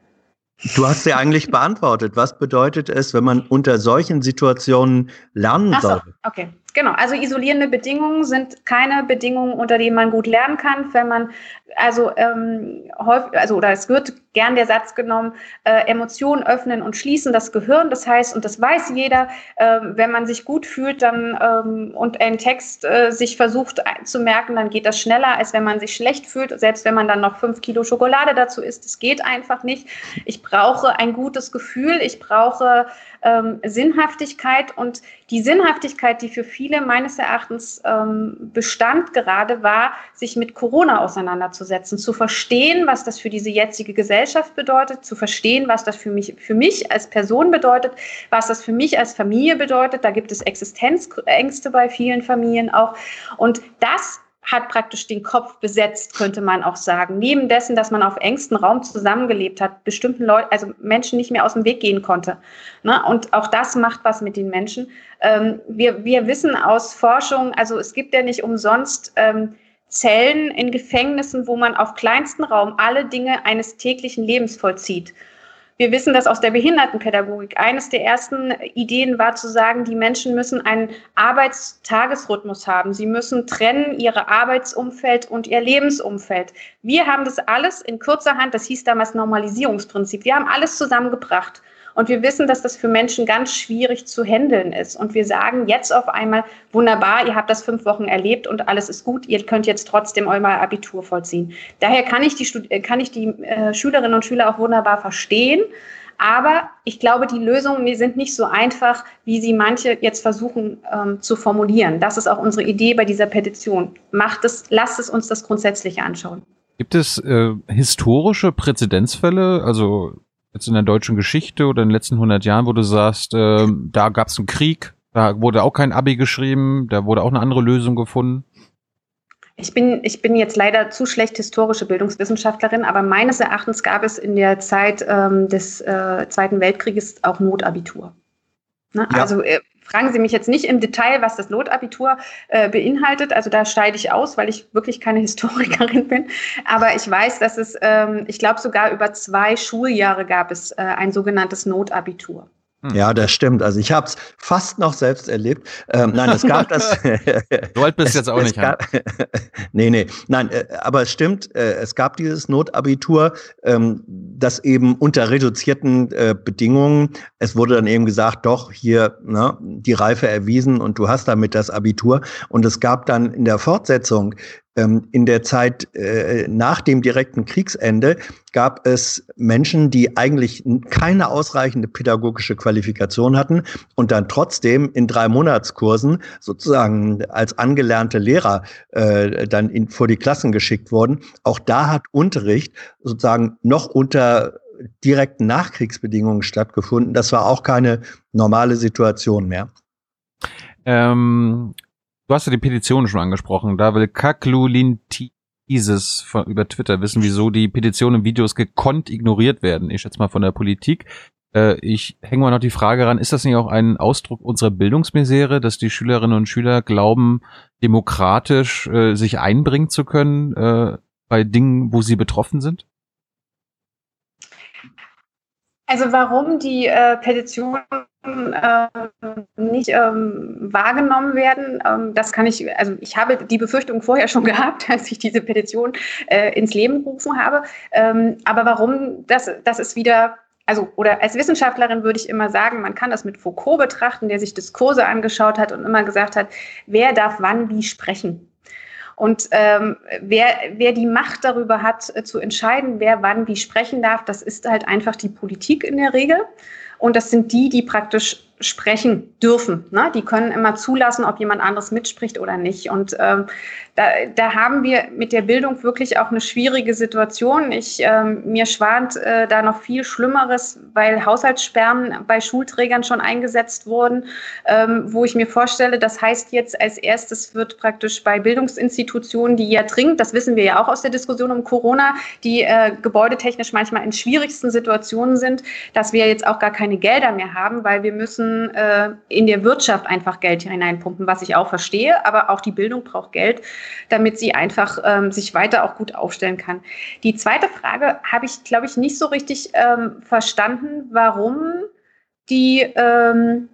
Du hast sie eigentlich beantwortet. Was bedeutet es, wenn man unter solchen Situationen lernen Ach so, soll? Okay, genau. Also isolierende Bedingungen sind keine Bedingungen, unter denen man gut lernen kann, wenn man also ähm, häufig, also oder es wird gern der Satz genommen, äh, Emotionen öffnen und schließen das Gehirn. Das heißt, und das weiß jeder, äh, wenn man sich gut fühlt dann ähm, und einen Text äh, sich versucht zu merken, dann geht das schneller, als wenn man sich schlecht fühlt. Selbst wenn man dann noch fünf Kilo Schokolade dazu isst, das geht einfach nicht. Ich brauche ein gutes Gefühl, ich brauche ähm, Sinnhaftigkeit und die Sinnhaftigkeit, die für viele meines Erachtens ähm, bestand gerade war, sich mit Corona auseinanderzusetzen, zu verstehen, was das für diese jetzige Gesellschaft bedeutet, zu verstehen, was das für mich, für mich als Person bedeutet, was das für mich als Familie bedeutet. Da gibt es Existenzängste bei vielen Familien auch. Und das hat praktisch den Kopf besetzt, könnte man auch sagen. Neben dessen, dass man auf engstem Raum zusammengelebt hat, bestimmten Leuten, also Menschen nicht mehr aus dem Weg gehen konnte. Ne? Und auch das macht was mit den Menschen. Ähm, wir, wir wissen aus Forschung, also es gibt ja nicht umsonst ähm, Zellen in Gefängnissen, wo man auf kleinstem Raum alle Dinge eines täglichen Lebens vollzieht. Wir wissen das aus der Behindertenpädagogik. Eines der ersten Ideen war zu sagen, die Menschen müssen einen Arbeitstagesrhythmus haben. Sie müssen trennen ihre Arbeitsumfeld und ihr Lebensumfeld. Wir haben das alles in kurzer Hand, das hieß damals Normalisierungsprinzip. Wir haben alles zusammengebracht. Und wir wissen, dass das für Menschen ganz schwierig zu handeln ist. Und wir sagen jetzt auf einmal, wunderbar, ihr habt das fünf Wochen erlebt und alles ist gut, ihr könnt jetzt trotzdem euer Abitur vollziehen. Daher kann ich die, äh, kann ich die äh, Schülerinnen und Schüler auch wunderbar verstehen. Aber ich glaube, die Lösungen sind nicht so einfach, wie sie manche jetzt versuchen ähm, zu formulieren. Das ist auch unsere Idee bei dieser Petition. Macht es, lasst es uns das grundsätzlich anschauen. Gibt es äh, historische Präzedenzfälle, also jetzt in der deutschen Geschichte oder in den letzten 100 Jahren, wo du sagst, äh, da gab es einen Krieg, da wurde auch kein Abi geschrieben, da wurde auch eine andere Lösung gefunden? Ich bin, ich bin jetzt leider zu schlecht historische Bildungswissenschaftlerin, aber meines Erachtens gab es in der Zeit ähm, des äh, Zweiten Weltkrieges auch Notabitur. Ne? Ja. Also äh, Fragen Sie mich jetzt nicht im Detail, was das Notabitur äh, beinhaltet. Also da scheide ich aus, weil ich wirklich keine Historikerin bin. Aber ich weiß, dass es, ähm, ich glaube, sogar über zwei Schuljahre gab es äh, ein sogenanntes Notabitur. Hm. Ja, das stimmt. Also ich habe es fast noch selbst erlebt. Ähm, nein, es gab das. du alt bist es, jetzt auch nicht. Gab, nee, nee. Nein, äh, aber es stimmt, äh, es gab dieses Notabitur, ähm, das eben unter reduzierten äh, Bedingungen, es wurde dann eben gesagt, doch, hier ne, die Reife erwiesen und du hast damit das Abitur. Und es gab dann in der Fortsetzung in der Zeit äh, nach dem direkten Kriegsende gab es Menschen, die eigentlich keine ausreichende pädagogische Qualifikation hatten und dann trotzdem in drei Monatskursen sozusagen als angelernte Lehrer äh, dann in, vor die Klassen geschickt wurden. Auch da hat Unterricht sozusagen noch unter direkten Nachkriegsbedingungen stattgefunden. Das war auch keine normale Situation mehr. Ähm, Du hast ja die Petition schon angesprochen. Da will Kaklulintises über Twitter wissen, wieso die Petitionen und Videos gekonnt ignoriert werden. Ich schätze mal von der Politik. Äh, ich hänge mal noch die Frage ran, ist das nicht auch ein Ausdruck unserer Bildungsmisere, dass die Schülerinnen und Schüler glauben, demokratisch äh, sich einbringen zu können äh, bei Dingen, wo sie betroffen sind? Also warum die äh, Petition äh, nicht ähm, wahrgenommen werden. Ähm, das kann ich, also ich habe die Befürchtung vorher schon gehabt, als ich diese Petition äh, ins Leben gerufen habe. Ähm, aber warum, das, das ist wieder also oder als Wissenschaftlerin würde ich immer sagen, man kann das mit Foucault betrachten, der sich Diskurse angeschaut hat und immer gesagt hat, wer darf wann wie sprechen. Und ähm, wer, wer die Macht darüber hat, äh, zu entscheiden, wer wann wie sprechen darf, das ist halt einfach die Politik in der Regel. Und das sind die, die praktisch sprechen dürfen. Ne? Die können immer zulassen, ob jemand anderes mitspricht oder nicht. Und ähm, da, da haben wir mit der Bildung wirklich auch eine schwierige Situation. Ich, ähm, mir schwant äh, da noch viel Schlimmeres, weil Haushaltssperren bei Schulträgern schon eingesetzt wurden, ähm, wo ich mir vorstelle, das heißt jetzt als erstes wird praktisch bei Bildungsinstitutionen, die ja dringend, das wissen wir ja auch aus der Diskussion um Corona, die äh, gebäudetechnisch manchmal in schwierigsten Situationen sind, dass wir jetzt auch gar keine Gelder mehr haben, weil wir müssen äh, in der Wirtschaft einfach Geld hineinpumpen, was ich auch verstehe, aber auch die Bildung braucht Geld, damit sie einfach ähm, sich weiter auch gut aufstellen kann. Die zweite Frage habe ich, glaube ich, nicht so richtig ähm, verstanden, warum die ähm,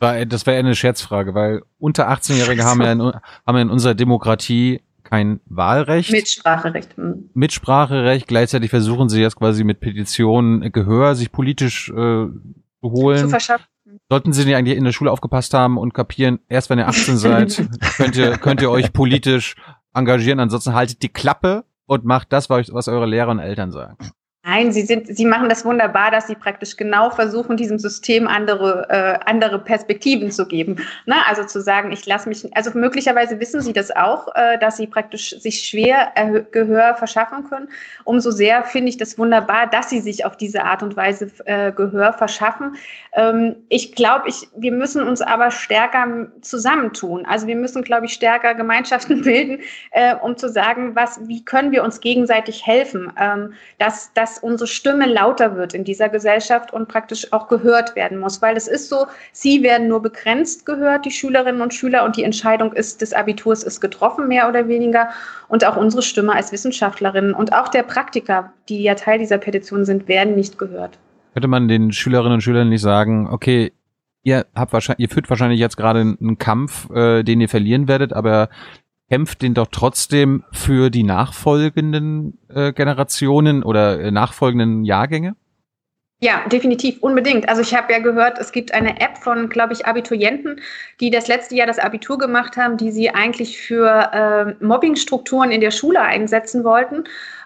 das wäre eine Scherzfrage, weil unter 18-Jährige haben, ja in, haben ja in unserer Demokratie kein Wahlrecht. Mitspracherecht. Hm. Mitspracherecht. Gleichzeitig versuchen sie jetzt quasi mit Petitionen Gehör sich politisch äh, zu holen. Zu verschaffen. Sollten Sie nicht eigentlich in der Schule aufgepasst haben und kapieren, erst wenn ihr 18 seid, könnt ihr, könnt ihr euch politisch engagieren, ansonsten haltet die Klappe und macht das, was eure Lehrer und Eltern sagen. Nein, sie, sind, sie machen das wunderbar, dass sie praktisch genau versuchen, diesem System andere, äh, andere Perspektiven zu geben. Ne? Also zu sagen, ich lasse mich, also möglicherweise wissen sie das auch, äh, dass sie praktisch sich schwer Gehör verschaffen können. Umso sehr finde ich das wunderbar, dass sie sich auf diese Art und Weise äh, Gehör verschaffen. Ähm, ich glaube, ich, wir müssen uns aber stärker zusammentun. Also wir müssen, glaube ich, stärker Gemeinschaften bilden, äh, um zu sagen, was, wie können wir uns gegenseitig helfen, ähm, dass, dass unsere Stimme lauter wird in dieser Gesellschaft und praktisch auch gehört werden muss. Weil es ist so, sie werden nur begrenzt gehört, die Schülerinnen und Schüler, und die Entscheidung ist, des Abiturs ist getroffen, mehr oder weniger. Und auch unsere Stimme als Wissenschaftlerinnen und auch der Praktiker, die ja Teil dieser Petition sind, werden nicht gehört. Könnte man den Schülerinnen und Schülern nicht sagen, okay, ihr habt wahrscheinlich, ihr führt wahrscheinlich jetzt gerade einen Kampf, äh, den ihr verlieren werdet, aber kämpft den doch trotzdem für die nachfolgenden äh, Generationen oder äh, nachfolgenden Jahrgänge? Ja, definitiv, unbedingt. Also ich habe ja gehört, es gibt eine App von, glaube ich, Abiturienten, die das letzte Jahr das Abitur gemacht haben, die sie eigentlich für äh, Mobbingstrukturen in der Schule einsetzen wollten.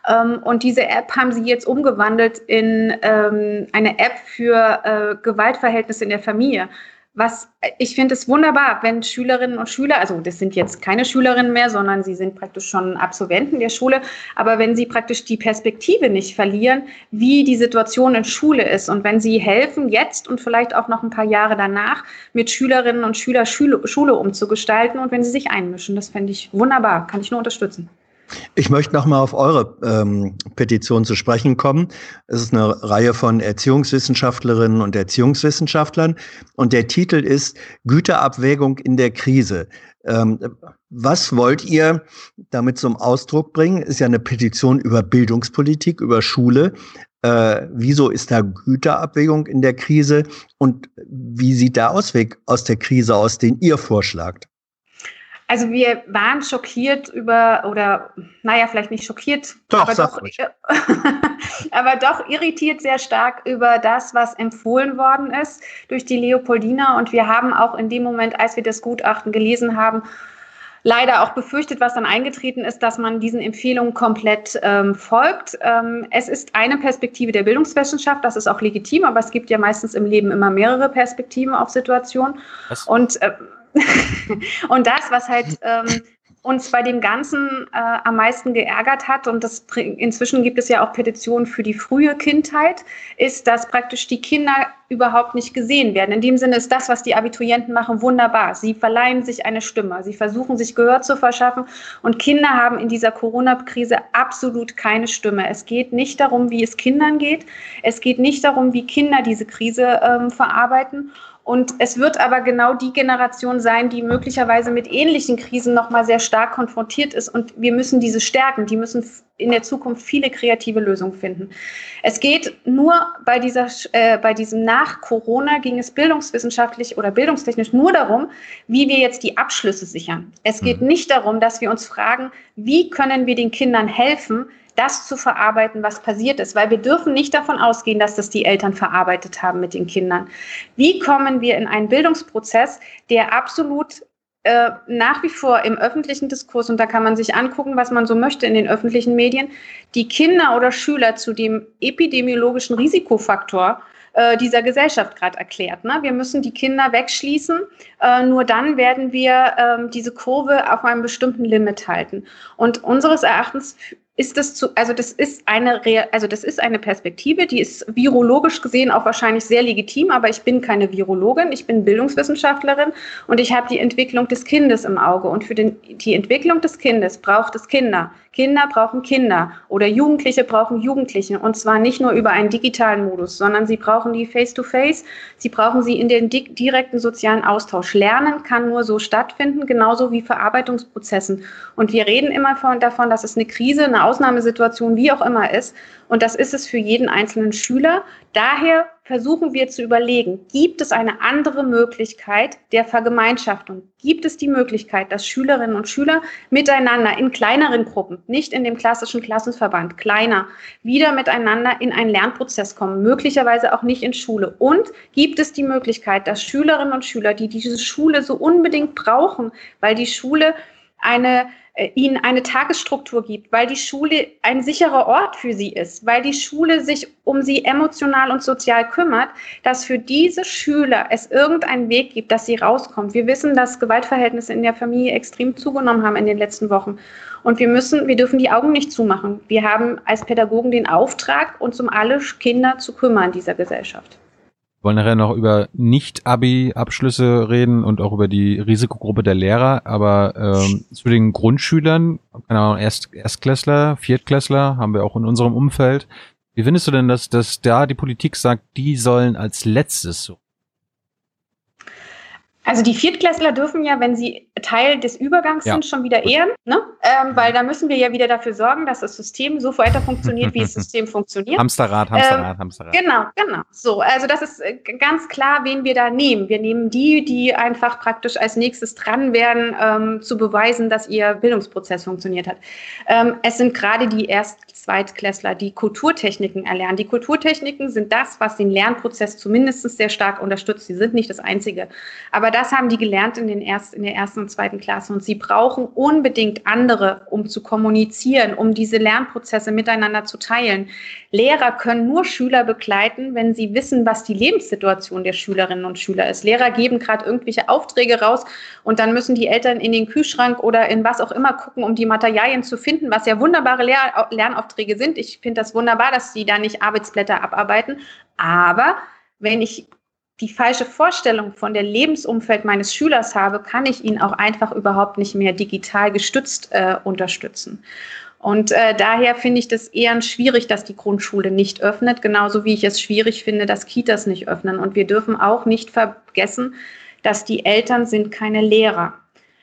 Ähm, und diese App haben sie jetzt umgewandelt in ähm, eine App für äh, Gewaltverhältnisse in der Familie. Was ich finde es wunderbar, wenn Schülerinnen und Schüler, also das sind jetzt keine Schülerinnen mehr, sondern sie sind praktisch schon Absolventen der Schule, aber wenn sie praktisch die Perspektive nicht verlieren, wie die Situation in Schule ist und wenn sie helfen, jetzt und vielleicht auch noch ein paar Jahre danach mit Schülerinnen und Schülern Schule, Schule umzugestalten und wenn sie sich einmischen, das fände ich wunderbar, kann ich nur unterstützen. Ich möchte nochmal auf eure ähm, Petition zu sprechen kommen. Es ist eine Reihe von Erziehungswissenschaftlerinnen und Erziehungswissenschaftlern und der Titel ist Güterabwägung in der Krise. Ähm, was wollt ihr damit zum Ausdruck bringen? Ist ja eine Petition über Bildungspolitik, über Schule. Äh, wieso ist da Güterabwägung in der Krise und wie sieht der Ausweg aus der Krise aus, den ihr vorschlagt? Also wir waren schockiert über, oder naja, vielleicht nicht schockiert, doch, aber, doch, aber doch irritiert sehr stark über das, was empfohlen worden ist durch die Leopoldina. Und wir haben auch in dem Moment, als wir das Gutachten gelesen haben, leider auch befürchtet, was dann eingetreten ist, dass man diesen Empfehlungen komplett ähm, folgt. Ähm, es ist eine Perspektive der Bildungswissenschaft, das ist auch legitim, aber es gibt ja meistens im Leben immer mehrere Perspektiven auf Situationen. Was? Und äh, und das, was halt ähm, uns bei dem Ganzen äh, am meisten geärgert hat, und das inzwischen gibt es ja auch Petitionen für die frühe Kindheit, ist, dass praktisch die Kinder überhaupt nicht gesehen werden. In dem Sinne ist das, was die Abiturienten machen, wunderbar. Sie verleihen sich eine Stimme, sie versuchen sich Gehör zu verschaffen und Kinder haben in dieser Corona-Krise absolut keine Stimme. Es geht nicht darum, wie es Kindern geht, es geht nicht darum, wie Kinder diese Krise ähm, verarbeiten Und es wird aber genau die Generation sein, die möglicherweise mit ähnlichen Krisen nochmal sehr stark konfrontiert ist. Und wir müssen diese stärken. Die müssen in der Zukunft viele kreative Lösungen finden. Es geht nur bei, dieser, äh, bei diesem nach Corona ging es bildungswissenschaftlich oder bildungstechnisch nur darum, wie wir jetzt die Abschlüsse sichern. Es geht mhm. nicht darum, dass wir uns fragen, wie können wir den Kindern helfen, das zu verarbeiten, was passiert ist, weil wir dürfen nicht davon ausgehen, dass das die Eltern verarbeitet haben mit den Kindern. Wie kommen wir in einen Bildungsprozess, der absolut äh, nach wie vor im öffentlichen Diskurs, und da kann man sich angucken, was man so möchte in den öffentlichen Medien, die Kinder oder Schüler zu dem epidemiologischen Risikofaktor äh, dieser Gesellschaft gerade erklärt. Ne? Wir müssen die Kinder wegschließen. Äh, nur dann werden wir äh, diese Kurve auf einem bestimmten Limit halten. Und unseres Erachtens ist das zu, also das ist eine, also das ist eine Perspektive, die ist virologisch gesehen auch wahrscheinlich sehr legitim, aber ich bin keine Virologin, ich bin Bildungswissenschaftlerin und ich habe die Entwicklung des Kindes im Auge. Und für den, die Entwicklung des Kindes braucht es Kinder. Kinder brauchen Kinder oder Jugendliche brauchen Jugendliche und zwar nicht nur über einen digitalen Modus, sondern sie brauchen die Face-to-Face, -face, sie brauchen sie in den di direkten sozialen Austausch. Lernen kann nur so stattfinden, genauso wie Verarbeitungsprozessen. Und wir reden immer von, davon, dass es eine Krise, eine Ausnahmesituation, wie auch immer ist. Und das ist es für jeden einzelnen Schüler. Daher versuchen wir zu überlegen, gibt es eine andere Möglichkeit der Vergemeinschaftung? Gibt es die Möglichkeit, dass Schülerinnen und Schüler miteinander in kleineren Gruppen, nicht in dem klassischen Klassenverband, kleiner, wieder miteinander in einen Lernprozess kommen, möglicherweise auch nicht in Schule? Und gibt es die Möglichkeit, dass Schülerinnen und Schüler, die diese Schule so unbedingt brauchen, weil die Schule eine ihnen eine Tagesstruktur gibt, weil die Schule ein sicherer Ort für sie ist, weil die Schule sich um sie emotional und sozial kümmert, dass für diese Schüler es irgendeinen Weg gibt, dass sie rauskommen. Wir wissen, dass Gewaltverhältnisse in der Familie extrem zugenommen haben in den letzten Wochen. Und wir müssen, wir dürfen die Augen nicht zumachen. Wir haben als Pädagogen den Auftrag, uns um alle Kinder zu kümmern dieser Gesellschaft wollen nachher noch über Nicht-Abi-Abschlüsse reden und auch über die Risikogruppe der Lehrer, aber ähm, zu den Grundschülern, keine Ahnung, Erst Erstklässler, Viertklässler haben wir auch in unserem Umfeld. Wie findest du denn, dass, dass da die Politik sagt, die sollen als letztes so also die Viertklässler dürfen ja, wenn sie Teil des Übergangs ja. sind, schon wieder ehren, ne? Ähm, weil da müssen wir ja wieder dafür sorgen, dass das System so weiter funktioniert, wie das System funktioniert. Hamsterrad, Hamsterrad, ähm, Hamsterrad. Genau, genau. So, also das ist äh, ganz klar, wen wir da nehmen. Wir nehmen die, die einfach praktisch als nächstes dran werden, ähm, zu beweisen, dass ihr Bildungsprozess funktioniert hat. Ähm, es sind gerade die Erst-, Zweitklässler, die Kulturtechniken erlernen. Die Kulturtechniken sind das, was den Lernprozess zumindest sehr stark unterstützt. Sie sind nicht das Einzige. Aber das haben die gelernt in, den erst, in der ersten und zweiten Klasse. Und sie brauchen unbedingt andere, um zu kommunizieren, um diese Lernprozesse miteinander zu teilen. Lehrer können nur Schüler begleiten, wenn sie wissen, was die Lebenssituation der Schülerinnen und Schüler ist. Lehrer geben gerade irgendwelche Aufträge raus und dann müssen die Eltern in den Kühlschrank oder in was auch immer gucken, um die Materialien zu finden, was ja wunderbare Lehr Lernaufträge sind. Ich finde das wunderbar, dass sie da nicht Arbeitsblätter abarbeiten. Aber wenn ich die falsche Vorstellung von der Lebensumfeld meines Schülers habe, kann ich ihn auch einfach überhaupt nicht mehr digital gestützt äh, unterstützen. Und äh, daher finde ich das eher schwierig, dass die Grundschule nicht öffnet, genauso wie ich es schwierig finde, dass Kitas nicht öffnen. Und wir dürfen auch nicht vergessen, dass die Eltern sind keine Lehrer.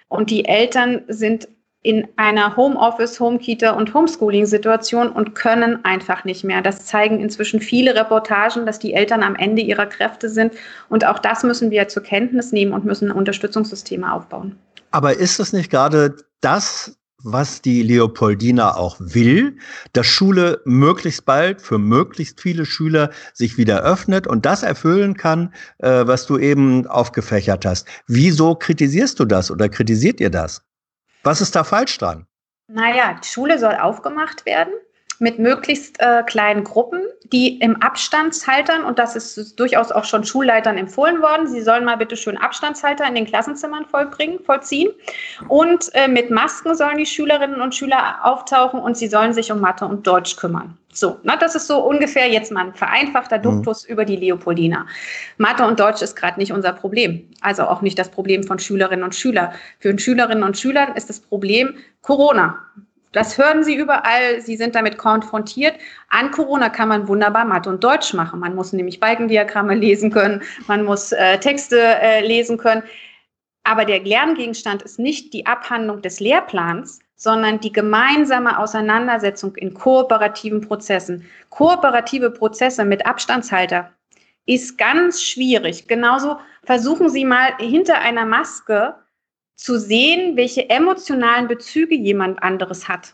Und die Eltern sind in einer Homeoffice, Homekita und Homeschooling-Situation und können einfach nicht mehr. Das zeigen inzwischen viele Reportagen, dass die Eltern am Ende ihrer Kräfte sind. Und auch das müssen wir zur Kenntnis nehmen und müssen Unterstützungssysteme aufbauen. Aber ist es nicht gerade das, was die Leopoldina auch will, dass Schule möglichst bald für möglichst viele Schüler sich wieder öffnet und das erfüllen kann, äh, was du eben aufgefächert hast. Wieso kritisierst du das oder kritisiert ihr das? Was ist da falsch dran? Naja, die Schule soll aufgemacht werden mit möglichst äh, kleinen Gruppen, die im Abstandshaltern, und das ist durchaus auch schon Schulleitern empfohlen worden, sie sollen mal bitte schön Abstandshalter in den Klassenzimmern vollbringen, vollziehen. Und äh, mit Masken sollen die Schülerinnen und Schüler auftauchen und sie sollen sich um Mathe und Deutsch kümmern. So, na, das ist so ungefähr jetzt mal ein vereinfachter mhm. Duktus mhm. über die Leopoldina. Mathe und Deutsch ist gerade nicht unser Problem. Also auch nicht das Problem von Schülerinnen und Schülern. Für Schülerinnen und Schüler ist das Problem Corona. Das hören Sie überall, Sie sind damit konfrontiert. An Corona kann man wunderbar Mathe und Deutsch machen. Man muss nämlich Balkendiagramme lesen können, man muss äh, Texte äh, lesen können. Aber der Lerngegenstand ist nicht die Abhandlung des Lehrplans, sondern die gemeinsame Auseinandersetzung in kooperativen Prozessen. Kooperative Prozesse mit Abstandshalter ist ganz schwierig. Genauso versuchen Sie mal hinter einer Maske zu sehen, welche emotionalen Bezüge jemand anderes hat.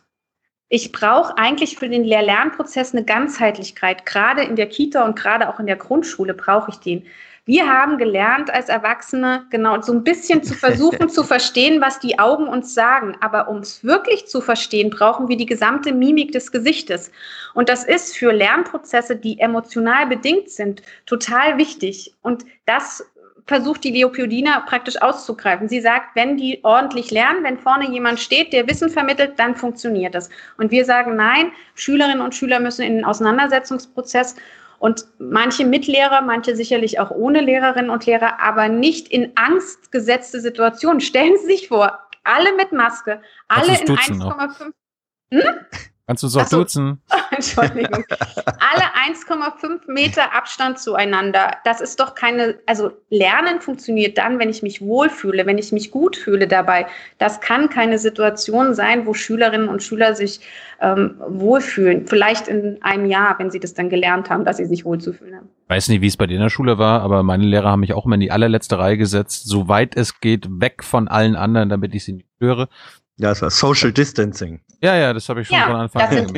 Ich brauche eigentlich für den Lehr-Lernprozess eine Ganzheitlichkeit. Gerade in der Kita und gerade auch in der Grundschule brauche ich den. Wir haben gelernt als Erwachsene genau so ein bisschen zu versuchen zu verstehen, was die Augen uns sagen. Aber um es wirklich zu verstehen, brauchen wir die gesamte Mimik des Gesichtes. Und das ist für Lernprozesse, die emotional bedingt sind, total wichtig. Und das versucht die Leopoldina praktisch auszugreifen. Sie sagt, wenn die ordentlich lernen, wenn vorne jemand steht, der Wissen vermittelt, dann funktioniert das. Und wir sagen, nein, Schülerinnen und Schüler müssen in den Auseinandersetzungsprozess und manche mit Lehrer, manche sicherlich auch ohne Lehrerinnen und Lehrer, aber nicht in Angst gesetzte Situationen. Stellen Sie sich vor, alle mit Maske, alle in 1,5. Hm? Kannst du es auch so, duzen? Entschuldigung. Alle 1,5 Meter Abstand zueinander. Das ist doch keine, also Lernen funktioniert dann, wenn ich mich wohlfühle, wenn ich mich gut fühle dabei. Das kann keine Situation sein, wo Schülerinnen und Schüler sich ähm, wohlfühlen. Vielleicht in einem Jahr, wenn sie das dann gelernt haben, dass sie sich wohlzufühlen haben. Weiß nicht, wie es bei dir in der Schule war, aber meine Lehrer haben mich auch immer in die allerletzte Reihe gesetzt, soweit es geht, weg von allen anderen, damit ich sie nicht höre. Ja, es war Social Distancing. Ja, ja, das habe ich schon ja, von Anfang an. Sind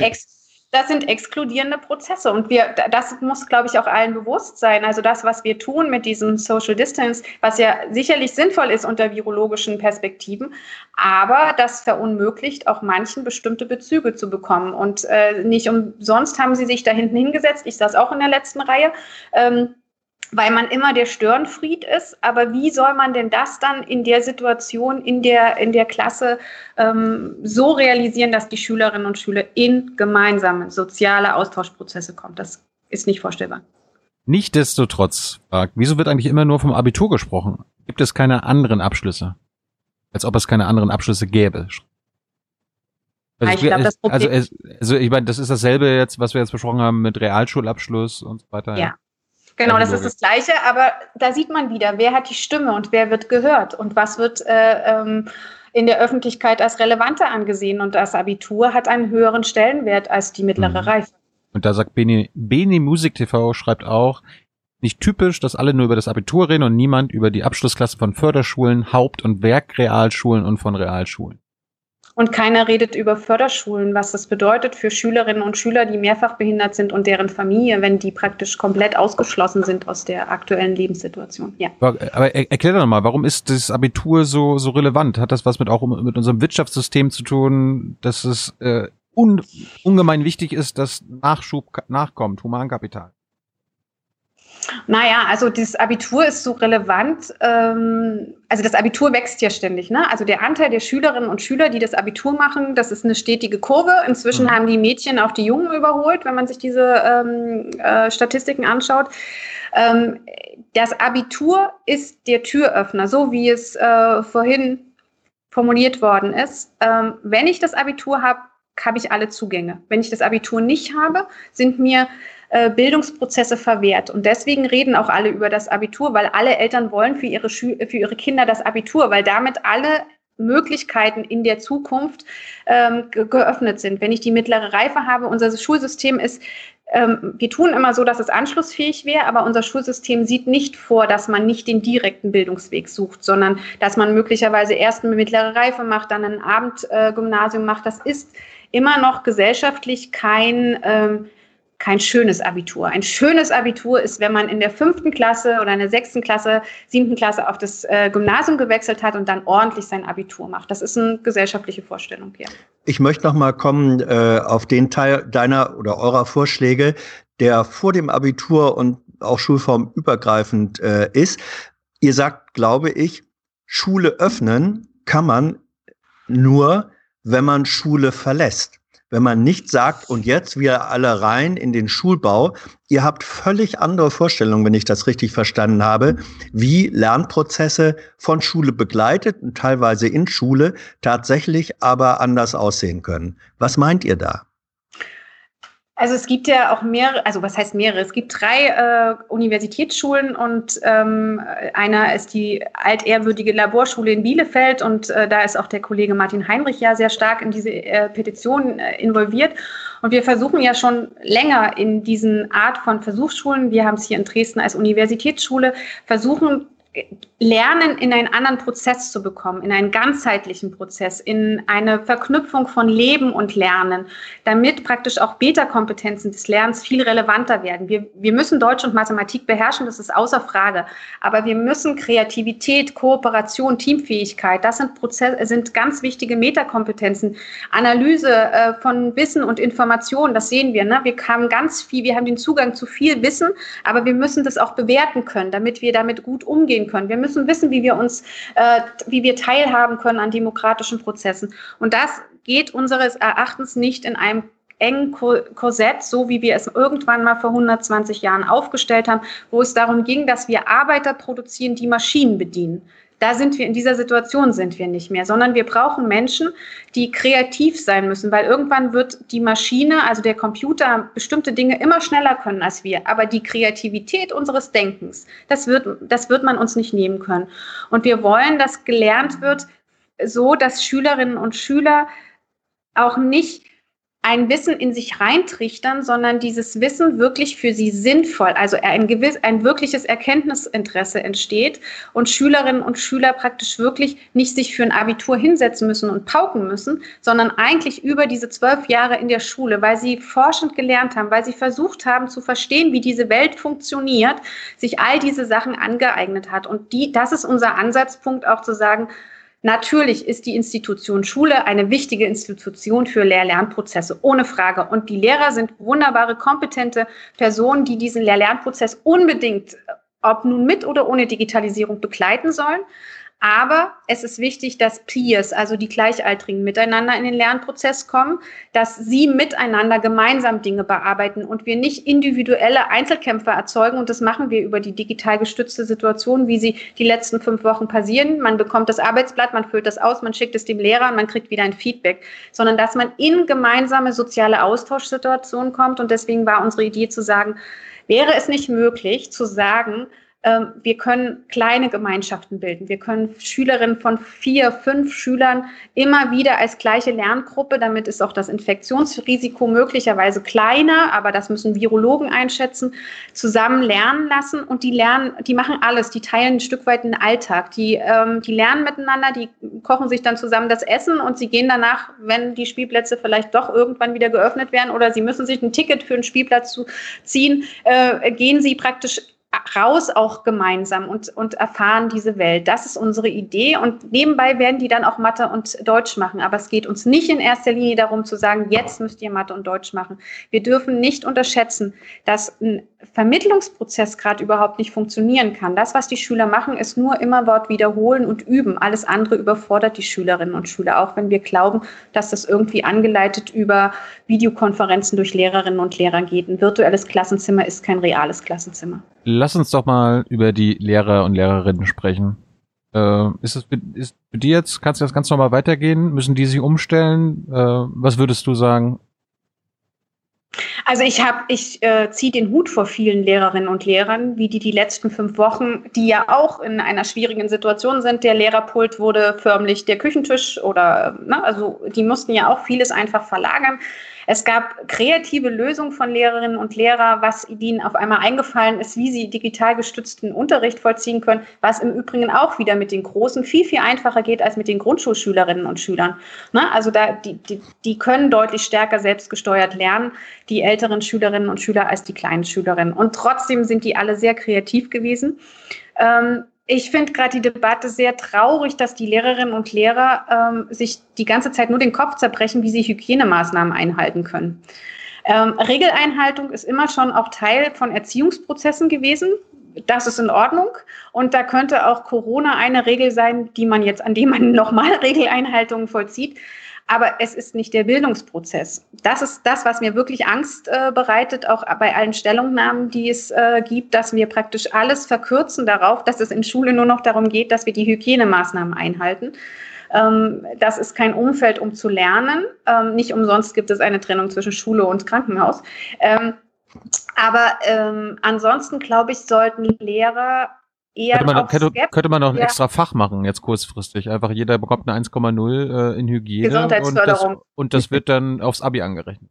das sind exkludierende Prozesse und wir, das muss, glaube ich, auch allen bewusst sein. Also das, was wir tun mit diesem Social Distance, was ja sicherlich sinnvoll ist unter virologischen Perspektiven, aber das verunmöglicht auch manchen bestimmte Bezüge zu bekommen. Und äh, nicht umsonst haben sie sich da hinten hingesetzt. Ich saß auch in der letzten Reihe. Ähm, weil man immer der Störenfried ist. Aber wie soll man denn das dann in der Situation, in der, in der Klasse ähm, so realisieren, dass die Schülerinnen und Schüler in gemeinsame soziale Austauschprozesse kommen? Das ist nicht vorstellbar. Nichtsdestotrotz, wieso wird eigentlich immer nur vom Abitur gesprochen? Gibt es keine anderen Abschlüsse? Als ob es keine anderen Abschlüsse gäbe. Also, ich glaub, das Problem also, also ich meine, das ist dasselbe jetzt, was wir jetzt besprochen haben mit Realschulabschluss und so weiter. Ja. Genau, das ist das Gleiche, aber da sieht man wieder, wer hat die Stimme und wer wird gehört und was wird äh, ähm, in der Öffentlichkeit als relevanter angesehen. Und das Abitur hat einen höheren Stellenwert als die mittlere mhm. Reife. Und da sagt Beni, Beni Musik TV schreibt auch, nicht typisch, dass alle nur über das Abitur reden und niemand über die Abschlussklasse von Förderschulen, Haupt- und Werkrealschulen und von Realschulen. Und keiner redet über Förderschulen, was das bedeutet für Schülerinnen und Schüler, die mehrfach behindert sind und deren Familie, wenn die praktisch komplett ausgeschlossen sind aus der aktuellen Lebenssituation. Ja. Aber erklär doch mal, warum ist das Abitur so, so relevant? Hat das was mit auch mit unserem Wirtschaftssystem zu tun, dass es äh, un, ungemein wichtig ist, dass Nachschub nachkommt, Humankapital? Naja, also das Abitur ist so relevant. Ähm, also das Abitur wächst ja ständig. Ne? Also der Anteil der Schülerinnen und Schüler, die das Abitur machen, das ist eine stetige Kurve. Inzwischen mhm. haben die Mädchen auch die Jungen überholt, wenn man sich diese ähm, äh, Statistiken anschaut. Ähm, das Abitur ist der Türöffner, so wie es äh, vorhin formuliert worden ist. Ähm, wenn ich das Abitur habe, habe ich alle Zugänge. Wenn ich das Abitur nicht habe, sind mir äh, Bildungsprozesse verwehrt. Und deswegen reden auch alle über das Abitur, weil alle Eltern wollen für ihre, Schü für ihre Kinder das Abitur, weil damit alle Möglichkeiten in der Zukunft ähm, geöffnet sind. Wenn ich die mittlere Reife habe, unser Schulsystem ist, ähm, wir tun immer so, dass es anschlussfähig wäre, aber unser Schulsystem sieht nicht vor, dass man nicht den direkten Bildungsweg sucht, sondern dass man möglicherweise erst eine mittlere Reife macht, dann ein Abendgymnasium macht. Das ist immer noch gesellschaftlich kein ähm, kein schönes Abitur. Ein schönes Abitur ist, wenn man in der fünften Klasse oder in der sechsten Klasse, siebten Klasse auf das äh, Gymnasium gewechselt hat und dann ordentlich sein Abitur macht. Das ist eine gesellschaftliche Vorstellung hier. Ich möchte noch mal kommen äh, auf den Teil deiner oder eurer Vorschläge, der vor dem Abitur und auch schulformübergreifend äh, ist. Ihr sagt, glaube ich, Schule öffnen kann man nur, wenn man Schule verlässt. Wenn man nicht sagt, und jetzt wir alle rein in den Schulbau. Ihr habt völlig andere Vorstellungen, wenn ich das richtig verstanden habe, wie Lernprozesse von Schule begleitet und teilweise in Schule tatsächlich aber anders aussehen können. Was meint ihr da? Also es gibt ja auch mehrere, also was heißt mehrere? Es gibt drei äh, Universitätsschulen und ähm, einer ist die altehrwürdige Laborschule in Bielefeld und äh, da ist auch der Kollege Martin Heinrich ja sehr stark in diese äh, Petition äh, involviert. Und wir versuchen ja schon länger in diesen Art von Versuchsschulen, wir haben es hier in Dresden als Universitätsschule, versuchen Lernen in einen anderen Prozess zu bekommen, in einen ganzheitlichen Prozess, in eine Verknüpfung von Leben und Lernen, damit praktisch auch Beta-Kompetenzen des Lernens viel relevanter werden. Wir, wir müssen Deutsch und Mathematik beherrschen, das ist außer Frage. Aber wir müssen Kreativität, Kooperation, Teamfähigkeit, das sind, Prozess, sind ganz wichtige Metakompetenzen. Analyse äh, von Wissen und Informationen, das sehen wir. Ne? Wir haben ganz viel, wir haben den Zugang zu viel Wissen, aber wir müssen das auch bewerten können, damit wir damit gut umgehen können. Wir müssen wissen, wie wir uns, äh, wie wir teilhaben können an demokratischen Prozessen. Und das geht unseres Erachtens nicht in einem engen Korsett, so wie wir es irgendwann mal vor 120 Jahren aufgestellt haben, wo es darum ging, dass wir Arbeiter produzieren, die Maschinen bedienen. Da sind wir, in dieser Situation sind wir nicht mehr, sondern wir brauchen Menschen, die kreativ sein müssen, weil irgendwann wird die Maschine, also der Computer, bestimmte Dinge immer schneller können als wir. Aber die Kreativität unseres Denkens, das wird, das wird man uns nicht nehmen können. Und wir wollen, dass gelernt wird, so dass Schülerinnen und Schüler auch nicht ein Wissen in sich reintrichtern, sondern dieses Wissen wirklich für sie sinnvoll, also ein gewiss, ein wirkliches Erkenntnisinteresse entsteht und Schülerinnen und Schüler praktisch wirklich nicht sich für ein Abitur hinsetzen müssen und pauken müssen, sondern eigentlich über diese zwölf Jahre in der Schule, weil sie forschend gelernt haben, weil sie versucht haben zu verstehen, wie diese Welt funktioniert, sich all diese Sachen angeeignet hat. Und die, das ist unser Ansatzpunkt auch zu sagen, Natürlich ist die Institution Schule eine wichtige Institution für Lehr-Lernprozesse, ohne Frage. Und die Lehrer sind wunderbare, kompetente Personen, die diesen Lehr-Lernprozess unbedingt, ob nun mit oder ohne Digitalisierung, begleiten sollen. Aber es ist wichtig, dass Peers, also die Gleichaltrigen, miteinander in den Lernprozess kommen, dass sie miteinander gemeinsam Dinge bearbeiten und wir nicht individuelle Einzelkämpfer erzeugen. Und das machen wir über die digital gestützte Situation, wie sie die letzten fünf Wochen passieren. Man bekommt das Arbeitsblatt, man füllt das aus, man schickt es dem Lehrer und man kriegt wieder ein Feedback. Sondern dass man in gemeinsame soziale Austauschsituationen kommt. Und deswegen war unsere Idee zu sagen, wäre es nicht möglich zu sagen, wir können kleine Gemeinschaften bilden. Wir können Schülerinnen von vier, fünf Schülern immer wieder als gleiche Lerngruppe, damit ist auch das Infektionsrisiko möglicherweise kleiner, aber das müssen Virologen einschätzen, zusammen lernen lassen. Und die lernen, die machen alles, die teilen ein Stück weit den Alltag, die, ähm, die lernen miteinander, die kochen sich dann zusammen das Essen und sie gehen danach, wenn die Spielplätze vielleicht doch irgendwann wieder geöffnet werden oder sie müssen sich ein Ticket für einen Spielplatz zu ziehen, äh, gehen sie praktisch raus auch gemeinsam und, und erfahren diese Welt. Das ist unsere Idee und nebenbei werden die dann auch Mathe und Deutsch machen. Aber es geht uns nicht in erster Linie darum zu sagen, jetzt müsst ihr Mathe und Deutsch machen. Wir dürfen nicht unterschätzen, dass ein Vermittlungsprozess gerade überhaupt nicht funktionieren kann. Das, was die Schüler machen, ist nur immer Wort wiederholen und üben. Alles andere überfordert die Schülerinnen und Schüler, auch wenn wir glauben, dass das irgendwie angeleitet über Videokonferenzen durch Lehrerinnen und Lehrer geht. Ein virtuelles Klassenzimmer ist kein reales Klassenzimmer. Lass uns doch mal über die Lehrer und Lehrerinnen sprechen. Äh, ist es ist für die jetzt, kannst du das ganz normal weitergehen? Müssen die sich umstellen? Äh, was würdest du sagen? Also ich habe, ich äh, ziehe den Hut vor vielen Lehrerinnen und Lehrern, wie die die letzten fünf Wochen, die ja auch in einer schwierigen Situation sind. Der Lehrerpult wurde förmlich der Küchentisch oder, ne, also die mussten ja auch vieles einfach verlagern. Es gab kreative Lösungen von Lehrerinnen und Lehrern, was ihnen auf einmal eingefallen ist, wie sie digital gestützten Unterricht vollziehen können, was im Übrigen auch wieder mit den Großen viel, viel einfacher geht als mit den Grundschulschülerinnen und Schülern. Ne? Also da, die, die, die können deutlich stärker selbstgesteuert lernen, die älteren Schülerinnen und Schüler als die kleinen Schülerinnen. Und trotzdem sind die alle sehr kreativ gewesen. Ähm, ich finde gerade die Debatte sehr traurig, dass die Lehrerinnen und Lehrer ähm, sich die ganze Zeit nur den Kopf zerbrechen, wie sie Hygienemaßnahmen einhalten können. Ähm, Regeleinhaltung ist immer schon auch Teil von Erziehungsprozessen gewesen. Das ist in Ordnung. Und da könnte auch Corona eine Regel sein, die man jetzt, an dem man nochmal Regeleinhaltungen vollzieht. Aber es ist nicht der Bildungsprozess. Das ist das, was mir wirklich Angst äh, bereitet, auch bei allen Stellungnahmen, die es äh, gibt, dass wir praktisch alles verkürzen darauf, dass es in Schule nur noch darum geht, dass wir die Hygienemaßnahmen einhalten. Ähm, das ist kein Umfeld, um zu lernen. Ähm, nicht umsonst gibt es eine Trennung zwischen Schule und Krankenhaus. Ähm, aber ähm, ansonsten, glaube ich, sollten Lehrer eher. Könnte man, könnte, könnte man noch ein ja. extra Fach machen, jetzt kurzfristig. Einfach jeder bekommt eine 1,0 äh, in Hygiene. Und das, und das wird dann aufs Abi angerechnet.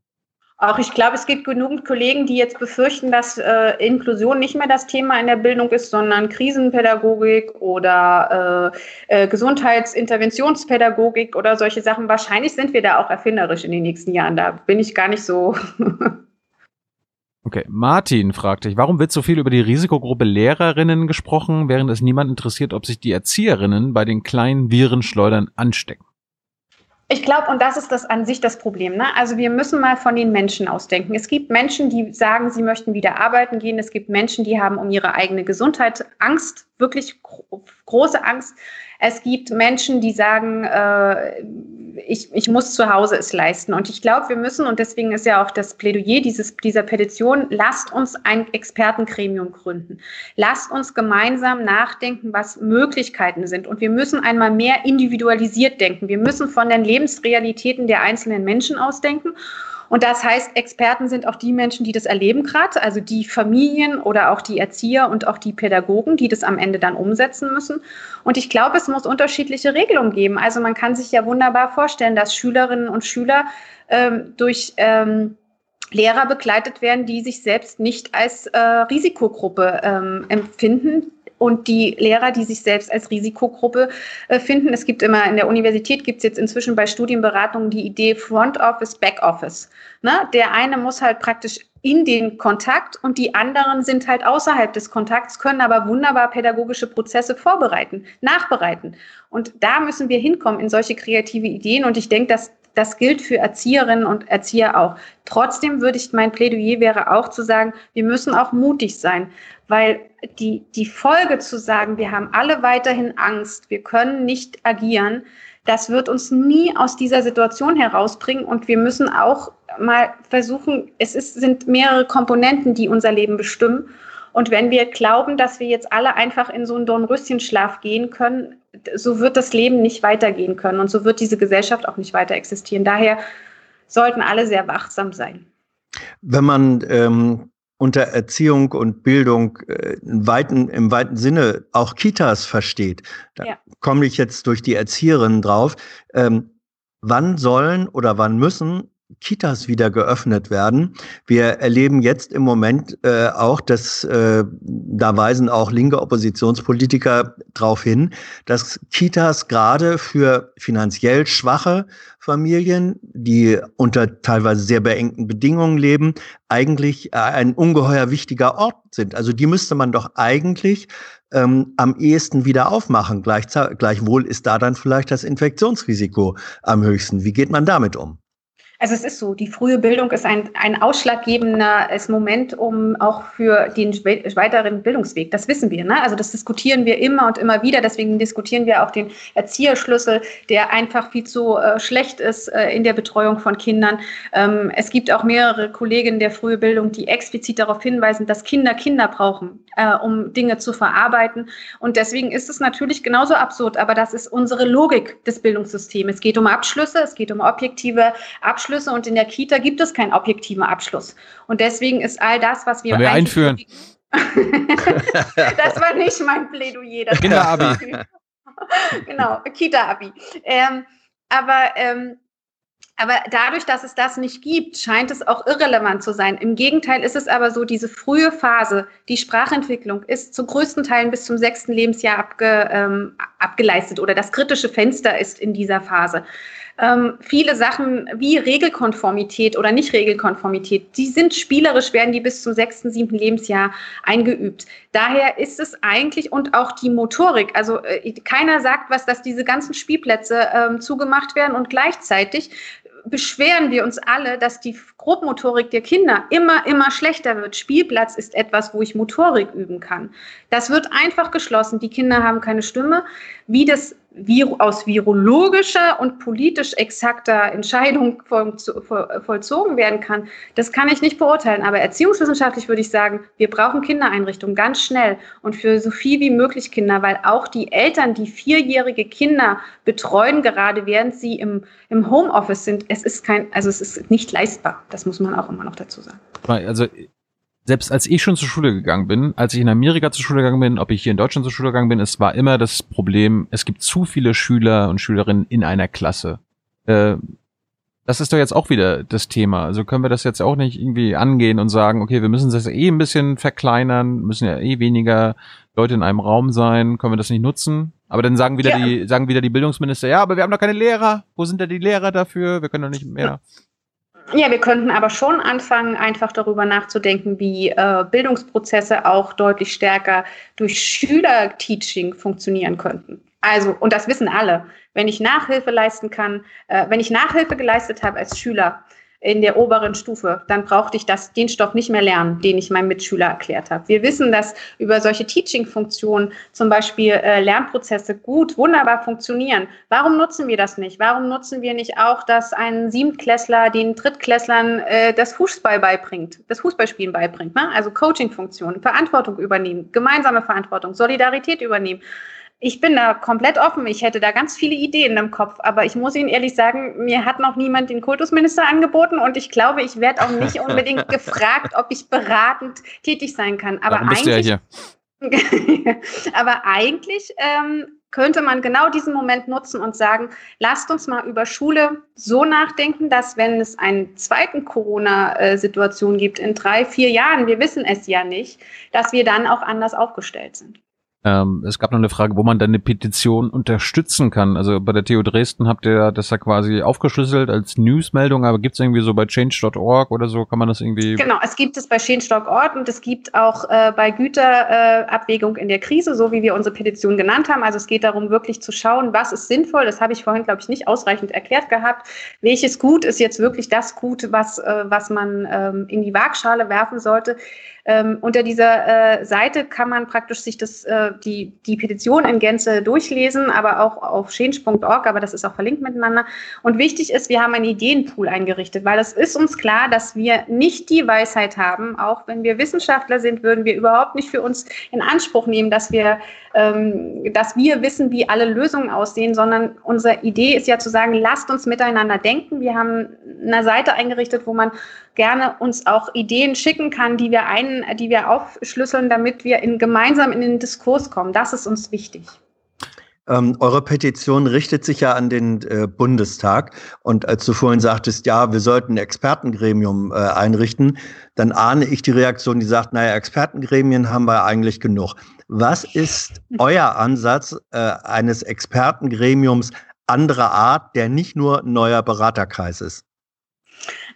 Auch ich glaube, es gibt genügend Kollegen, die jetzt befürchten, dass äh, Inklusion nicht mehr das Thema in der Bildung ist, sondern Krisenpädagogik oder äh, äh, Gesundheitsinterventionspädagogik oder solche Sachen. Wahrscheinlich sind wir da auch erfinderisch in den nächsten Jahren. Da bin ich gar nicht so. okay, Martin fragt dich, warum wird so viel über die Risikogruppe Lehrerinnen gesprochen, während es niemand interessiert, ob sich die Erzieherinnen bei den kleinen Virenschleudern anstecken? Ich glaube, und das ist das an sich das Problem. Ne? Also wir müssen mal von den Menschen ausdenken. Es gibt Menschen, die sagen, sie möchten wieder arbeiten gehen. Es gibt Menschen, die haben um ihre eigene Gesundheit Angst, wirklich gro große Angst. Es gibt Menschen, die sagen, äh, ich, ich muss zu Hause es leisten. Und ich glaube, wir müssen, und deswegen ist ja auch das Plädoyer dieses, dieser Petition, lasst uns ein Expertengremium gründen. Lasst uns gemeinsam nachdenken, was Möglichkeiten sind. Und wir müssen einmal mehr individualisiert denken. Wir müssen von den Lebensrealitäten der einzelnen Menschen ausdenken und das heißt, Experten sind auch die Menschen, die das erleben gerade, also die Familien oder auch die Erzieher und auch die Pädagogen, die das am Ende dann umsetzen müssen. Und ich glaube, es muss unterschiedliche Regelungen geben. Also man kann sich ja wunderbar vorstellen, dass Schülerinnen und Schüler ähm, durch ähm, Lehrer begleitet werden, die sich selbst nicht als äh, Risikogruppe ähm, empfinden, und die Lehrer, die sich selbst als Risikogruppe äh, finden. Es gibt immer in der Universität gibt es jetzt inzwischen bei Studienberatungen die Idee Front Office, Back Office. Ne? Der eine muss halt praktisch in den Kontakt und die anderen sind halt außerhalb des Kontakts, können aber wunderbar pädagogische Prozesse vorbereiten, nachbereiten. Und da müssen wir hinkommen in solche kreative Ideen. Und ich denke, dass das gilt für Erzieherinnen und Erzieher auch. Trotzdem würde ich, mein Plädoyer wäre auch zu sagen, wir müssen auch mutig sein, weil die, die Folge zu sagen, wir haben alle weiterhin Angst, wir können nicht agieren, das wird uns nie aus dieser Situation herausbringen und wir müssen auch mal versuchen, es ist, sind mehrere Komponenten, die unser Leben bestimmen. Und wenn wir glauben, dass wir jetzt alle einfach in so einen Dornröschenschlaf gehen können, so wird das Leben nicht weitergehen können und so wird diese Gesellschaft auch nicht weiter existieren. Daher sollten alle sehr wachsam sein. Wenn man ähm, unter Erziehung und Bildung äh, im, weiten, im weiten Sinne auch Kitas versteht. Da ja. komme ich jetzt durch die Erzieherin drauf. Ähm, wann sollen oder wann müssen Kitas wieder geöffnet werden. Wir erleben jetzt im Moment äh, auch, dass äh, da weisen auch linke Oppositionspolitiker darauf hin, dass Kitas gerade für finanziell schwache Familien, die unter teilweise sehr beengten Bedingungen leben, eigentlich äh, ein ungeheuer wichtiger Ort sind. Also die müsste man doch eigentlich ähm, am ehesten wieder aufmachen. Gleich, gleichwohl ist da dann vielleicht das Infektionsrisiko am höchsten. Wie geht man damit um? Also es ist so, die frühe Bildung ist ein, ein ausschlaggebendes Moment, um auch für den weiteren Bildungsweg. Das wissen wir. Ne? Also das diskutieren wir immer und immer wieder. Deswegen diskutieren wir auch den Erzieherschlüssel, der einfach viel zu äh, schlecht ist äh, in der Betreuung von Kindern. Ähm, es gibt auch mehrere Kolleginnen der frühe Bildung, die explizit darauf hinweisen, dass Kinder Kinder brauchen, äh, um Dinge zu verarbeiten. Und deswegen ist es natürlich genauso absurd, aber das ist unsere Logik des Bildungssystems. Es geht um Abschlüsse, es geht um objektive Abschlüsse. Abschlüsse und in der Kita gibt es keinen objektiven Abschluss. Und deswegen ist all das, was wir, wir einführen. das war nicht mein Plädoyer. Das Kinderabbi. genau, Kita-Abi. Ähm, aber ähm, aber dadurch, dass es das nicht gibt, scheint es auch irrelevant zu sein. Im Gegenteil ist es aber so, diese frühe Phase, die Sprachentwicklung ist zu größten Teilen bis zum sechsten Lebensjahr abge, ähm, abgeleistet oder das kritische Fenster ist in dieser Phase ähm, viele Sachen wie Regelkonformität oder Nicht-Regelkonformität, die sind spielerisch, werden die bis zum sechsten, siebten Lebensjahr eingeübt. Daher ist es eigentlich und auch die Motorik, also äh, keiner sagt was, dass diese ganzen Spielplätze ähm, zugemacht werden und gleichzeitig beschweren wir uns alle, dass die Grobmotorik der Kinder immer, immer schlechter wird. Spielplatz ist etwas, wo ich Motorik üben kann. Das wird einfach geschlossen. Die Kinder haben keine Stimme. Wie das aus virologischer und politisch exakter Entscheidung vollzogen werden kann, das kann ich nicht beurteilen. Aber erziehungswissenschaftlich würde ich sagen, wir brauchen Kindereinrichtungen ganz schnell und für so viel wie möglich Kinder, weil auch die Eltern, die vierjährige Kinder betreuen, gerade während sie im, im Homeoffice sind, es ist kein, also es ist nicht leistbar. Das muss man auch immer noch dazu sagen. Also selbst als ich schon zur Schule gegangen bin, als ich in Amerika zur Schule gegangen bin, ob ich hier in Deutschland zur Schule gegangen bin, es war immer das Problem, es gibt zu viele Schüler und Schülerinnen in einer Klasse. Äh, das ist doch jetzt auch wieder das Thema. Also können wir das jetzt auch nicht irgendwie angehen und sagen, okay, wir müssen das eh ein bisschen verkleinern, müssen ja eh weniger Leute in einem Raum sein, können wir das nicht nutzen? Aber dann sagen wieder ja. die, sagen wieder die Bildungsminister, ja, aber wir haben doch keine Lehrer. Wo sind denn die Lehrer dafür? Wir können doch nicht mehr. Ja, wir könnten aber schon anfangen, einfach darüber nachzudenken, wie äh, Bildungsprozesse auch deutlich stärker durch Schüler-Teaching funktionieren könnten. Also, und das wissen alle, wenn ich Nachhilfe leisten kann, äh, wenn ich Nachhilfe geleistet habe als Schüler, in der oberen Stufe, dann brauchte ich das, den Stoff nicht mehr lernen, den ich meinem Mitschüler erklärt habe. Wir wissen, dass über solche Teaching-Funktionen zum Beispiel äh, Lernprozesse gut, wunderbar funktionieren. Warum nutzen wir das nicht? Warum nutzen wir nicht auch, dass ein Siebtklässler den Drittklässlern äh, das Fußball beibringt, das Fußballspielen beibringt? Ne? Also Coaching-Funktionen, Verantwortung übernehmen, gemeinsame Verantwortung, Solidarität übernehmen. Ich bin da komplett offen. Ich hätte da ganz viele Ideen im Kopf. Aber ich muss Ihnen ehrlich sagen, mir hat noch niemand den Kultusminister angeboten und ich glaube, ich werde auch nicht unbedingt gefragt, ob ich beratend tätig sein kann. Aber Warum bist eigentlich, ja hier. aber eigentlich ähm, könnte man genau diesen Moment nutzen und sagen, lasst uns mal über Schule so nachdenken, dass wenn es eine zweiten Corona-Situation gibt in drei, vier Jahren, wir wissen es ja nicht, dass wir dann auch anders aufgestellt sind. Ähm, es gab noch eine Frage, wo man dann eine Petition unterstützen kann. Also bei der TU Dresden habt ihr das ja quasi aufgeschlüsselt als Newsmeldung, aber gibt es irgendwie so bei change.org oder so, kann man das irgendwie... Genau, es gibt es bei change.org und es gibt auch äh, bei Güterabwägung äh, in der Krise, so wie wir unsere Petition genannt haben. Also es geht darum, wirklich zu schauen, was ist sinnvoll. Das habe ich vorhin, glaube ich, nicht ausreichend erklärt gehabt. Welches Gut ist jetzt wirklich das Gut, was, äh, was man ähm, in die Waagschale werfen sollte? Ähm, unter dieser äh, Seite kann man praktisch sich das, äh, die, die Petition in Gänze durchlesen, aber auch auf change.org, aber das ist auch verlinkt miteinander. Und wichtig ist, wir haben einen Ideenpool eingerichtet, weil es ist uns klar, dass wir nicht die Weisheit haben. Auch wenn wir Wissenschaftler sind, würden wir überhaupt nicht für uns in Anspruch nehmen, dass wir ähm, dass wir wissen, wie alle Lösungen aussehen, sondern unsere Idee ist ja zu sagen, lasst uns miteinander denken. Wir haben eine Seite eingerichtet, wo man gerne uns auch Ideen schicken kann, die wir ein, die wir aufschlüsseln, damit wir in, gemeinsam in den Diskurs kommen. Das ist uns wichtig. Ähm, eure Petition richtet sich ja an den äh, Bundestag. Und als du vorhin sagtest, ja, wir sollten ein Expertengremium äh, einrichten, dann ahne ich die Reaktion, die sagt, naja, Expertengremien haben wir eigentlich genug. Was ist euer Ansatz äh, eines Expertengremiums anderer Art, der nicht nur neuer Beraterkreis ist?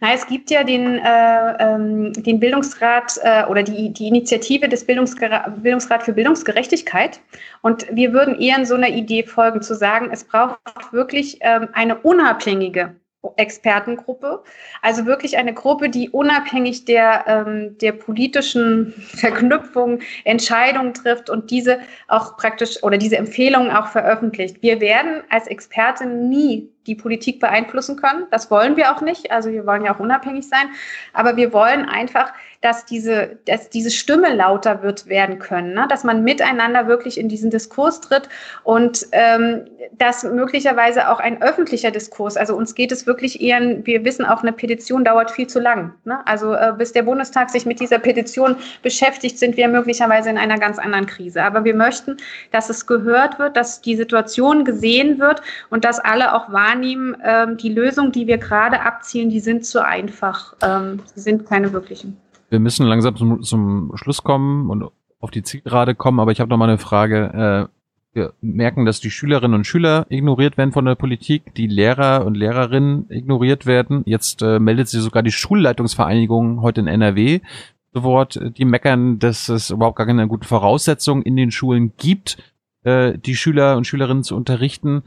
Na, es gibt ja den, äh, ähm, den Bildungsrat äh, oder die, die Initiative des Bildungsger Bildungsrat für Bildungsgerechtigkeit. Und wir würden eher in so einer Idee folgen, zu sagen, es braucht wirklich ähm, eine unabhängige Expertengruppe. Also wirklich eine Gruppe, die unabhängig der, ähm, der politischen Verknüpfung Entscheidungen trifft und diese auch praktisch oder diese Empfehlungen auch veröffentlicht. Wir werden als Expertin nie die Politik beeinflussen können. Das wollen wir auch nicht. Also wir wollen ja auch unabhängig sein. Aber wir wollen einfach, dass diese, dass diese Stimme lauter wird werden können, ne? dass man miteinander wirklich in diesen Diskurs tritt und ähm, dass möglicherweise auch ein öffentlicher Diskurs, also uns geht es wirklich eher, wir wissen auch, eine Petition dauert viel zu lang. Ne? Also äh, bis der Bundestag sich mit dieser Petition beschäftigt, sind wir möglicherweise in einer ganz anderen Krise. Aber wir möchten, dass es gehört wird, dass die Situation gesehen wird und dass alle auch wahrnehmen, ähm, die Lösungen, die wir gerade abzielen, die sind zu einfach. Ähm, sind keine wirklichen. Wir müssen langsam zum, zum Schluss kommen und auf die Zielgerade kommen, aber ich habe noch mal eine Frage. Äh, wir merken, dass die Schülerinnen und Schüler ignoriert werden von der Politik, die Lehrer und Lehrerinnen ignoriert werden. Jetzt äh, meldet sich sogar die Schulleitungsvereinigung heute in NRW zu Wort, die meckern, dass es überhaupt gar keine guten Voraussetzungen in den Schulen gibt, äh, die Schüler und Schülerinnen zu unterrichten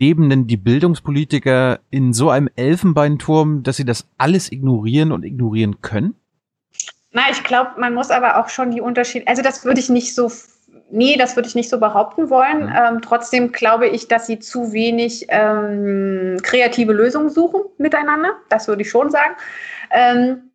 leben denn die Bildungspolitiker in so einem Elfenbeinturm, dass sie das alles ignorieren und ignorieren können? Na, ich glaube, man muss aber auch schon die Unterschiede, also das würde ich nicht so nee, das würde ich nicht so behaupten wollen. Mhm. Ähm, trotzdem glaube ich, dass sie zu wenig ähm, kreative Lösungen suchen miteinander. Das würde ich schon sagen. Ähm,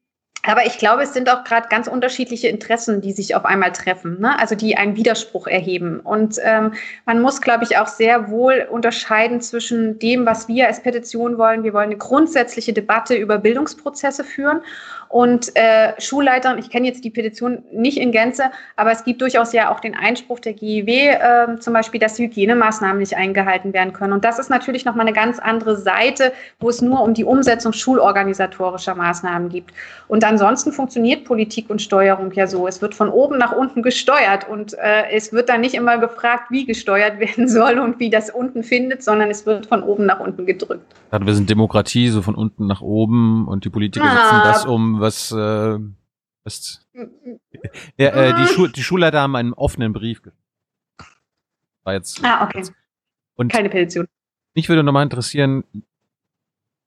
aber ich glaube, es sind auch gerade ganz unterschiedliche Interessen, die sich auf einmal treffen, ne? also die einen Widerspruch erheben. Und ähm, man muss, glaube ich, auch sehr wohl unterscheiden zwischen dem, was wir als Petition wollen. Wir wollen eine grundsätzliche Debatte über Bildungsprozesse führen und äh, Schulleitern, ich kenne jetzt die Petition nicht in Gänze, aber es gibt durchaus ja auch den Einspruch der GIW, äh, zum Beispiel, dass Hygienemaßnahmen nicht eingehalten werden können. Und das ist natürlich nochmal eine ganz andere Seite, wo es nur um die Umsetzung schulorganisatorischer Maßnahmen geht. Und ansonsten funktioniert Politik und Steuerung ja so. Es wird von oben nach unten gesteuert und äh, es wird dann nicht immer gefragt, wie gesteuert werden soll und wie das unten findet, sondern es wird von oben nach unten gedrückt. Also wir sind Demokratie, so von unten nach oben und die Politiker ah, setzen das um, was, äh, was ja, äh, die, Schu die Schulleiter haben einen offenen Brief War jetzt, ah, okay. Und Keine Petition. Mich würde nochmal interessieren,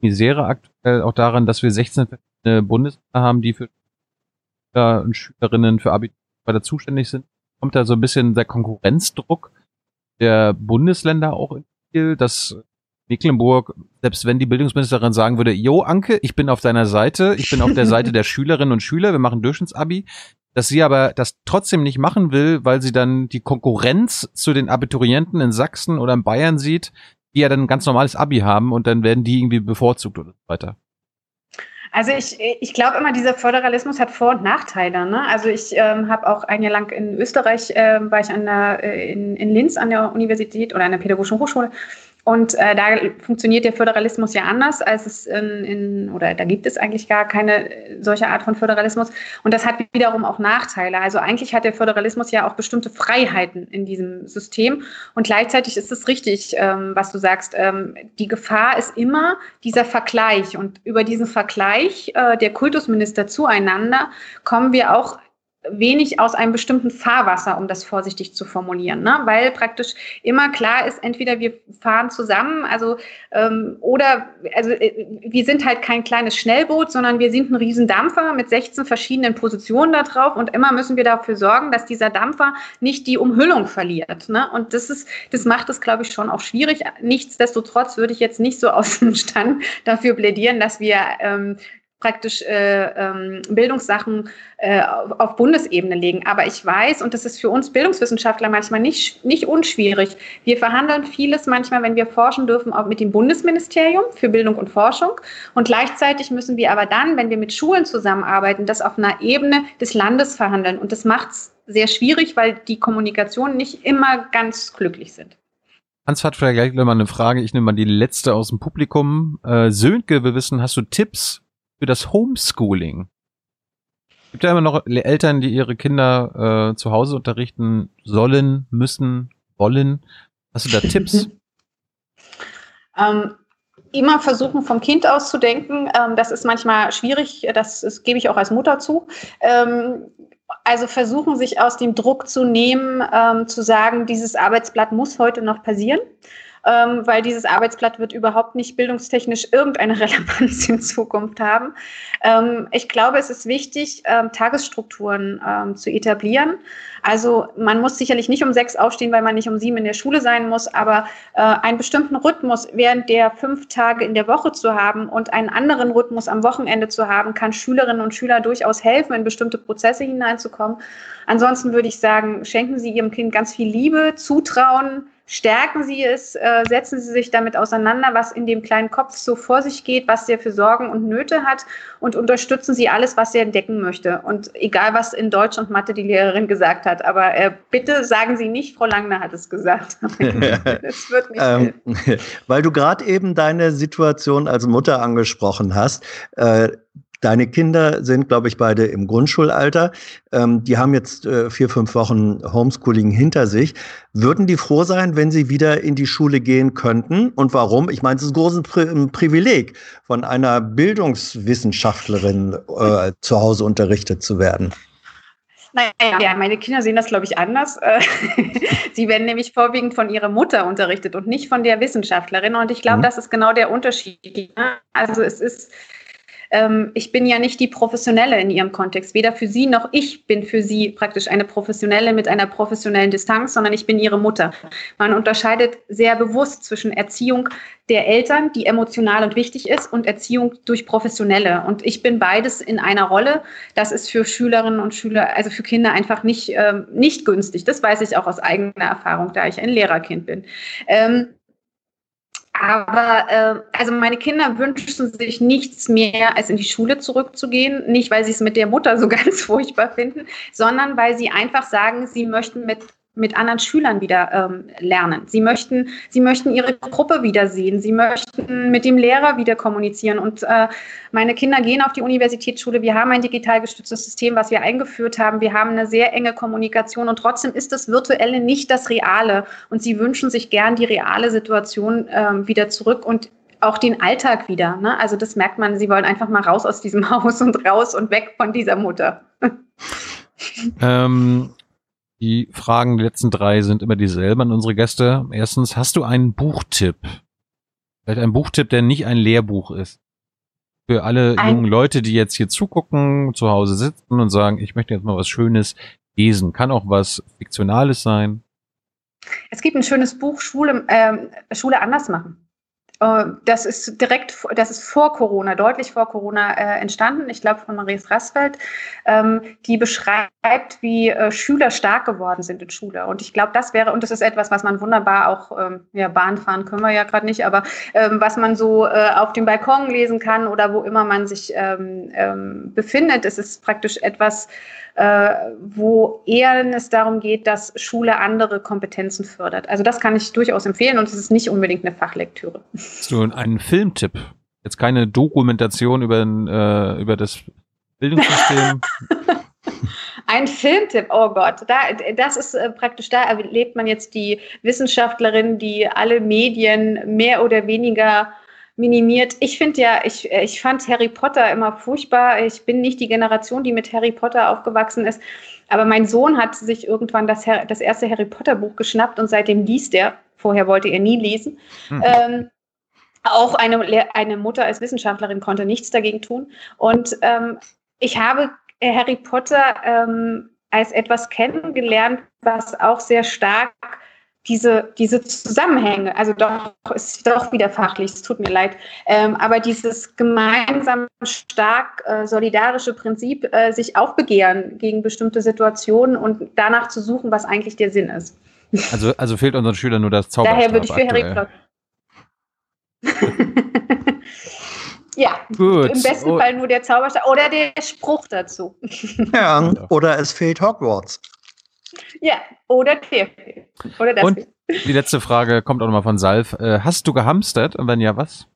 Misere aktuell auch daran, dass wir 16 Bundesländer haben, die für Schüler und Schülerinnen für Abitur weiter zuständig sind. Kommt da so ein bisschen der Konkurrenzdruck der Bundesländer auch ins Spiel, dass Mecklenburg, selbst wenn die Bildungsministerin sagen würde, Jo, Anke, ich bin auf deiner Seite, ich bin auf der Seite der Schülerinnen und Schüler, wir machen Durchschnittsabi, dass sie aber das trotzdem nicht machen will, weil sie dann die Konkurrenz zu den Abiturienten in Sachsen oder in Bayern sieht, die ja dann ein ganz normales Abi haben und dann werden die irgendwie bevorzugt oder weiter. Also ich, ich glaube immer, dieser Föderalismus hat Vor- und Nachteile. Ne? Also ich ähm, habe auch ein Jahr lang in Österreich, äh, war ich an der, äh, in, in Linz an der Universität oder an der Pädagogischen Hochschule und äh, da funktioniert der Föderalismus ja anders, als es in, in, oder da gibt es eigentlich gar keine äh, solche Art von Föderalismus. Und das hat wiederum auch Nachteile. Also eigentlich hat der Föderalismus ja auch bestimmte Freiheiten in diesem System. Und gleichzeitig ist es richtig, ähm, was du sagst. Ähm, die Gefahr ist immer dieser Vergleich. Und über diesen Vergleich äh, der Kultusminister zueinander kommen wir auch wenig aus einem bestimmten Fahrwasser, um das vorsichtig zu formulieren, ne? weil praktisch immer klar ist, entweder wir fahren zusammen, also ähm, oder also äh, wir sind halt kein kleines Schnellboot, sondern wir sind ein Riesendampfer mit 16 verschiedenen Positionen da drauf und immer müssen wir dafür sorgen, dass dieser Dampfer nicht die Umhüllung verliert. Ne? Und das ist, das macht es, glaube ich, schon auch schwierig. Nichtsdestotrotz würde ich jetzt nicht so aus dem Stand dafür plädieren, dass wir ähm, praktisch äh, ähm, Bildungssachen äh, auf Bundesebene legen. Aber ich weiß, und das ist für uns Bildungswissenschaftler manchmal nicht, nicht unschwierig, wir verhandeln vieles manchmal, wenn wir forschen dürfen, auch mit dem Bundesministerium für Bildung und Forschung. Und gleichzeitig müssen wir aber dann, wenn wir mit Schulen zusammenarbeiten, das auf einer Ebene des Landes verhandeln. Und das macht es sehr schwierig, weil die Kommunikationen nicht immer ganz glücklich sind. Hans hat vielleicht gleich mal eine Frage. Ich nehme mal die letzte aus dem Publikum. Äh, Sönke, wir wissen, hast du Tipps für das Homeschooling. Es gibt ja immer noch Eltern, die ihre Kinder äh, zu Hause unterrichten sollen, müssen, wollen. Hast du da Tipps? ähm, immer versuchen, vom Kind aus zu denken. Ähm, das ist manchmal schwierig, das, das, gebe ich auch als Mutter zu. Ähm, also versuchen, sich aus dem Druck zu nehmen, ähm, zu sagen, dieses Arbeitsblatt muss heute noch passieren ähm, weil dieses Arbeitsblatt wird überhaupt nicht bildungstechnisch irgendeine Relevanz in Zukunft haben. Ähm, ich glaube, es ist wichtig, ähm, Tagesstrukturen ähm, zu etablieren. Also man muss sicherlich nicht um sechs aufstehen, weil man nicht um sieben in der Schule sein muss, aber äh, einen bestimmten Rhythmus während der fünf Tage in der Woche zu haben und einen anderen Rhythmus am Wochenende zu haben, kann Schülerinnen und Schüler durchaus helfen, in bestimmte Prozesse hineinzukommen. Ansonsten würde ich sagen, schenken Sie Ihrem Kind ganz viel Liebe, Zutrauen, stärken Sie es, äh, setzen Sie sich damit auseinander, was in dem kleinen Kopf so vor sich geht, was der für Sorgen und Nöte hat und unterstützen Sie alles, was er entdecken möchte. Und egal, was in Deutsch und Mathe die Lehrerin gesagt hat, aber äh, bitte sagen Sie nicht, Frau Langner hat es gesagt. das wird nicht ähm, weil du gerade eben deine Situation als Mutter angesprochen hast. Äh, Deine Kinder sind, glaube ich, beide im Grundschulalter. Ähm, die haben jetzt äh, vier, fünf Wochen Homeschooling hinter sich. Würden die froh sein, wenn sie wieder in die Schule gehen könnten? Und warum? Ich meine, es ist ein großes Pri Privileg, von einer Bildungswissenschaftlerin äh, zu Hause unterrichtet zu werden. Naja, meine Kinder sehen das, glaube ich, anders. Sie werden nämlich vorwiegend von ihrer Mutter unterrichtet und nicht von der Wissenschaftlerin. Und ich glaube, mhm. das ist genau der Unterschied. Also es ist ähm, ich bin ja nicht die Professionelle in ihrem Kontext. Weder für sie noch ich bin für sie praktisch eine Professionelle mit einer professionellen Distanz, sondern ich bin ihre Mutter. Man unterscheidet sehr bewusst zwischen Erziehung der Eltern, die emotional und wichtig ist, und Erziehung durch Professionelle. Und ich bin beides in einer Rolle. Das ist für Schülerinnen und Schüler, also für Kinder einfach nicht, ähm, nicht günstig. Das weiß ich auch aus eigener Erfahrung, da ich ein Lehrerkind bin. Ähm, aber äh, also meine Kinder wünschen sich nichts mehr, als in die Schule zurückzugehen. Nicht, weil sie es mit der Mutter so ganz furchtbar finden, sondern weil sie einfach sagen, sie möchten mit mit anderen Schülern wieder ähm, lernen. Sie möchten, sie möchten ihre Gruppe wiedersehen. Sie möchten mit dem Lehrer wieder kommunizieren. Und äh, meine Kinder gehen auf die Universitätsschule. Wir haben ein digital gestütztes System, was wir eingeführt haben. Wir haben eine sehr enge Kommunikation und trotzdem ist das Virtuelle nicht das Reale. Und sie wünschen sich gern die reale Situation äh, wieder zurück und auch den Alltag wieder. Ne? Also das merkt man, sie wollen einfach mal raus aus diesem Haus und raus und weg von dieser Mutter. Ähm, die Fragen, die letzten drei sind immer dieselben an unsere Gäste. Erstens, hast du einen Buchtipp? Vielleicht ein Buchtipp, der nicht ein Lehrbuch ist. Für alle ein jungen Leute, die jetzt hier zugucken, zu Hause sitzen und sagen, ich möchte jetzt mal was Schönes lesen. Kann auch was Fiktionales sein. Es gibt ein schönes Buch, Schule, äh, Schule anders machen. Äh, das ist direkt, das ist vor Corona, deutlich vor Corona äh, entstanden. Ich glaube von Maries Rassfeld, ähm, die beschreibt, wie äh, Schüler stark geworden sind in Schule. Und ich glaube, das wäre, und das ist etwas, was man wunderbar auch, ähm, ja, Bahn fahren können wir ja gerade nicht, aber ähm, was man so äh, auf dem Balkon lesen kann oder wo immer man sich ähm, ähm, befindet. Es ist praktisch etwas, wo eher es darum geht, dass Schule andere Kompetenzen fördert. Also das kann ich durchaus empfehlen und es ist nicht unbedingt eine Fachlektüre. Hast du einen Filmtipp? Jetzt keine Dokumentation über, äh, über das Bildungssystem. Ein Filmtipp, oh Gott, da, das ist äh, praktisch, da erlebt man jetzt die Wissenschaftlerin, die alle Medien mehr oder weniger minimiert. Ich finde ja, ich, äh, ich fand Harry Potter immer furchtbar. Ich bin nicht die Generation, die mit Harry Potter aufgewachsen ist. Aber mein Sohn hat sich irgendwann das, das erste Harry Potter Buch geschnappt und seitdem liest er. Vorher wollte er nie lesen. Mhm. Ähm, auch eine, eine Mutter als Wissenschaftlerin konnte nichts dagegen tun. Und ähm, ich habe Harry Potter ähm, als etwas kennengelernt, was auch sehr stark diese, diese Zusammenhänge, also doch, ist doch wieder fachlich, es tut mir leid, ähm, aber dieses gemeinsam stark äh, solidarische Prinzip, äh, sich aufbegehren gegen bestimmte Situationen und danach zu suchen, was eigentlich der Sinn ist. Also, also fehlt unseren Schülern nur das Zauberstab Daher würde ich für aktuell. Harry Potter. ja, Gut. im besten oh. Fall nur der Zauberstab oder der Spruch dazu. ja, oder es fehlt Hogwarts. Ja, oder der. Oder das. Und die letzte Frage kommt auch nochmal von Salf. Äh, hast du gehamstert? Und wenn ja, was?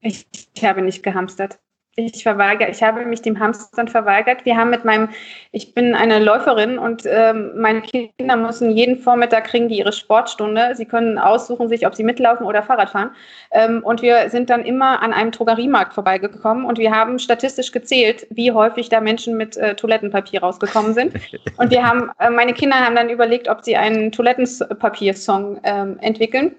Ich, ich habe nicht gehamstert. Ich verweigere, ich habe mich dem Hamstern verweigert. Wir haben mit meinem, ich bin eine Läuferin und ähm, meine Kinder müssen jeden Vormittag kriegen die ihre Sportstunde. Sie können aussuchen sich, ob sie mitlaufen oder Fahrrad fahren. Ähm, und wir sind dann immer an einem Drogeriemarkt vorbeigekommen und wir haben statistisch gezählt, wie häufig da Menschen mit äh, Toilettenpapier rausgekommen sind. Und wir haben, äh, meine Kinder haben dann überlegt, ob sie einen Toilettenpapier-Song ähm, entwickeln.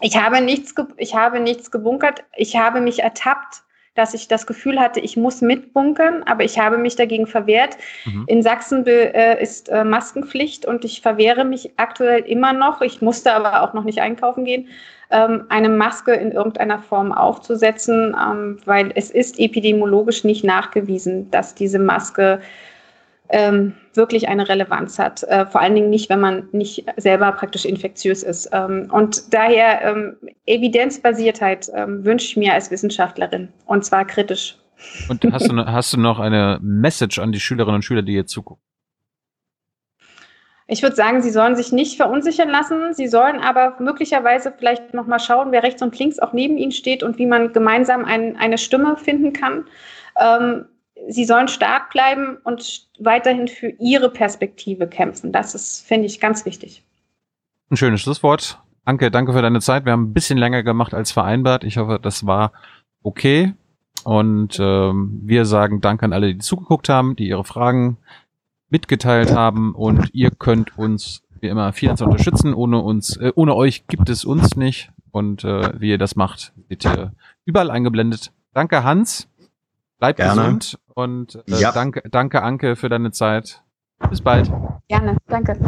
Ich habe nichts, ich habe nichts gebunkert. Ich habe mich ertappt dass ich das Gefühl hatte, ich muss mitbunkern, aber ich habe mich dagegen verwehrt. Mhm. In Sachsen äh, ist äh, Maskenpflicht und ich verwehre mich aktuell immer noch. Ich musste aber auch noch nicht einkaufen gehen, ähm, eine Maske in irgendeiner Form aufzusetzen, ähm, weil es ist epidemiologisch nicht nachgewiesen, dass diese Maske ähm, wirklich eine Relevanz hat. Äh, vor allen Dingen nicht, wenn man nicht selber praktisch infektiös ist. Ähm, und daher ähm, Evidenzbasiertheit ähm, wünsche ich mir als Wissenschaftlerin und zwar kritisch. Und hast du, hast du noch eine Message an die Schülerinnen und Schüler, die hier zugucken? Ich würde sagen, sie sollen sich nicht verunsichern lassen. Sie sollen aber möglicherweise vielleicht nochmal schauen, wer rechts und links auch neben ihnen steht und wie man gemeinsam ein, eine Stimme finden kann. Ähm, sie sollen stark bleiben und weiterhin für ihre Perspektive kämpfen. Das ist, finde ich, ganz wichtig. Ein schönes Schlusswort. Anke, danke für deine Zeit. Wir haben ein bisschen länger gemacht als vereinbart. Ich hoffe, das war okay. Und ähm, wir sagen Danke an alle, die zugeguckt haben, die ihre Fragen mitgeteilt haben. Und ihr könnt uns wie immer finanziell unterstützen. Ohne uns, äh, ohne euch gibt es uns nicht. Und äh, wie ihr das macht, seht ihr überall eingeblendet Danke, Hans. Bleib Gerne. gesund und äh, Ja. danke, danke, Anke, für deine Zeit. Bis bald. Gerne, danke.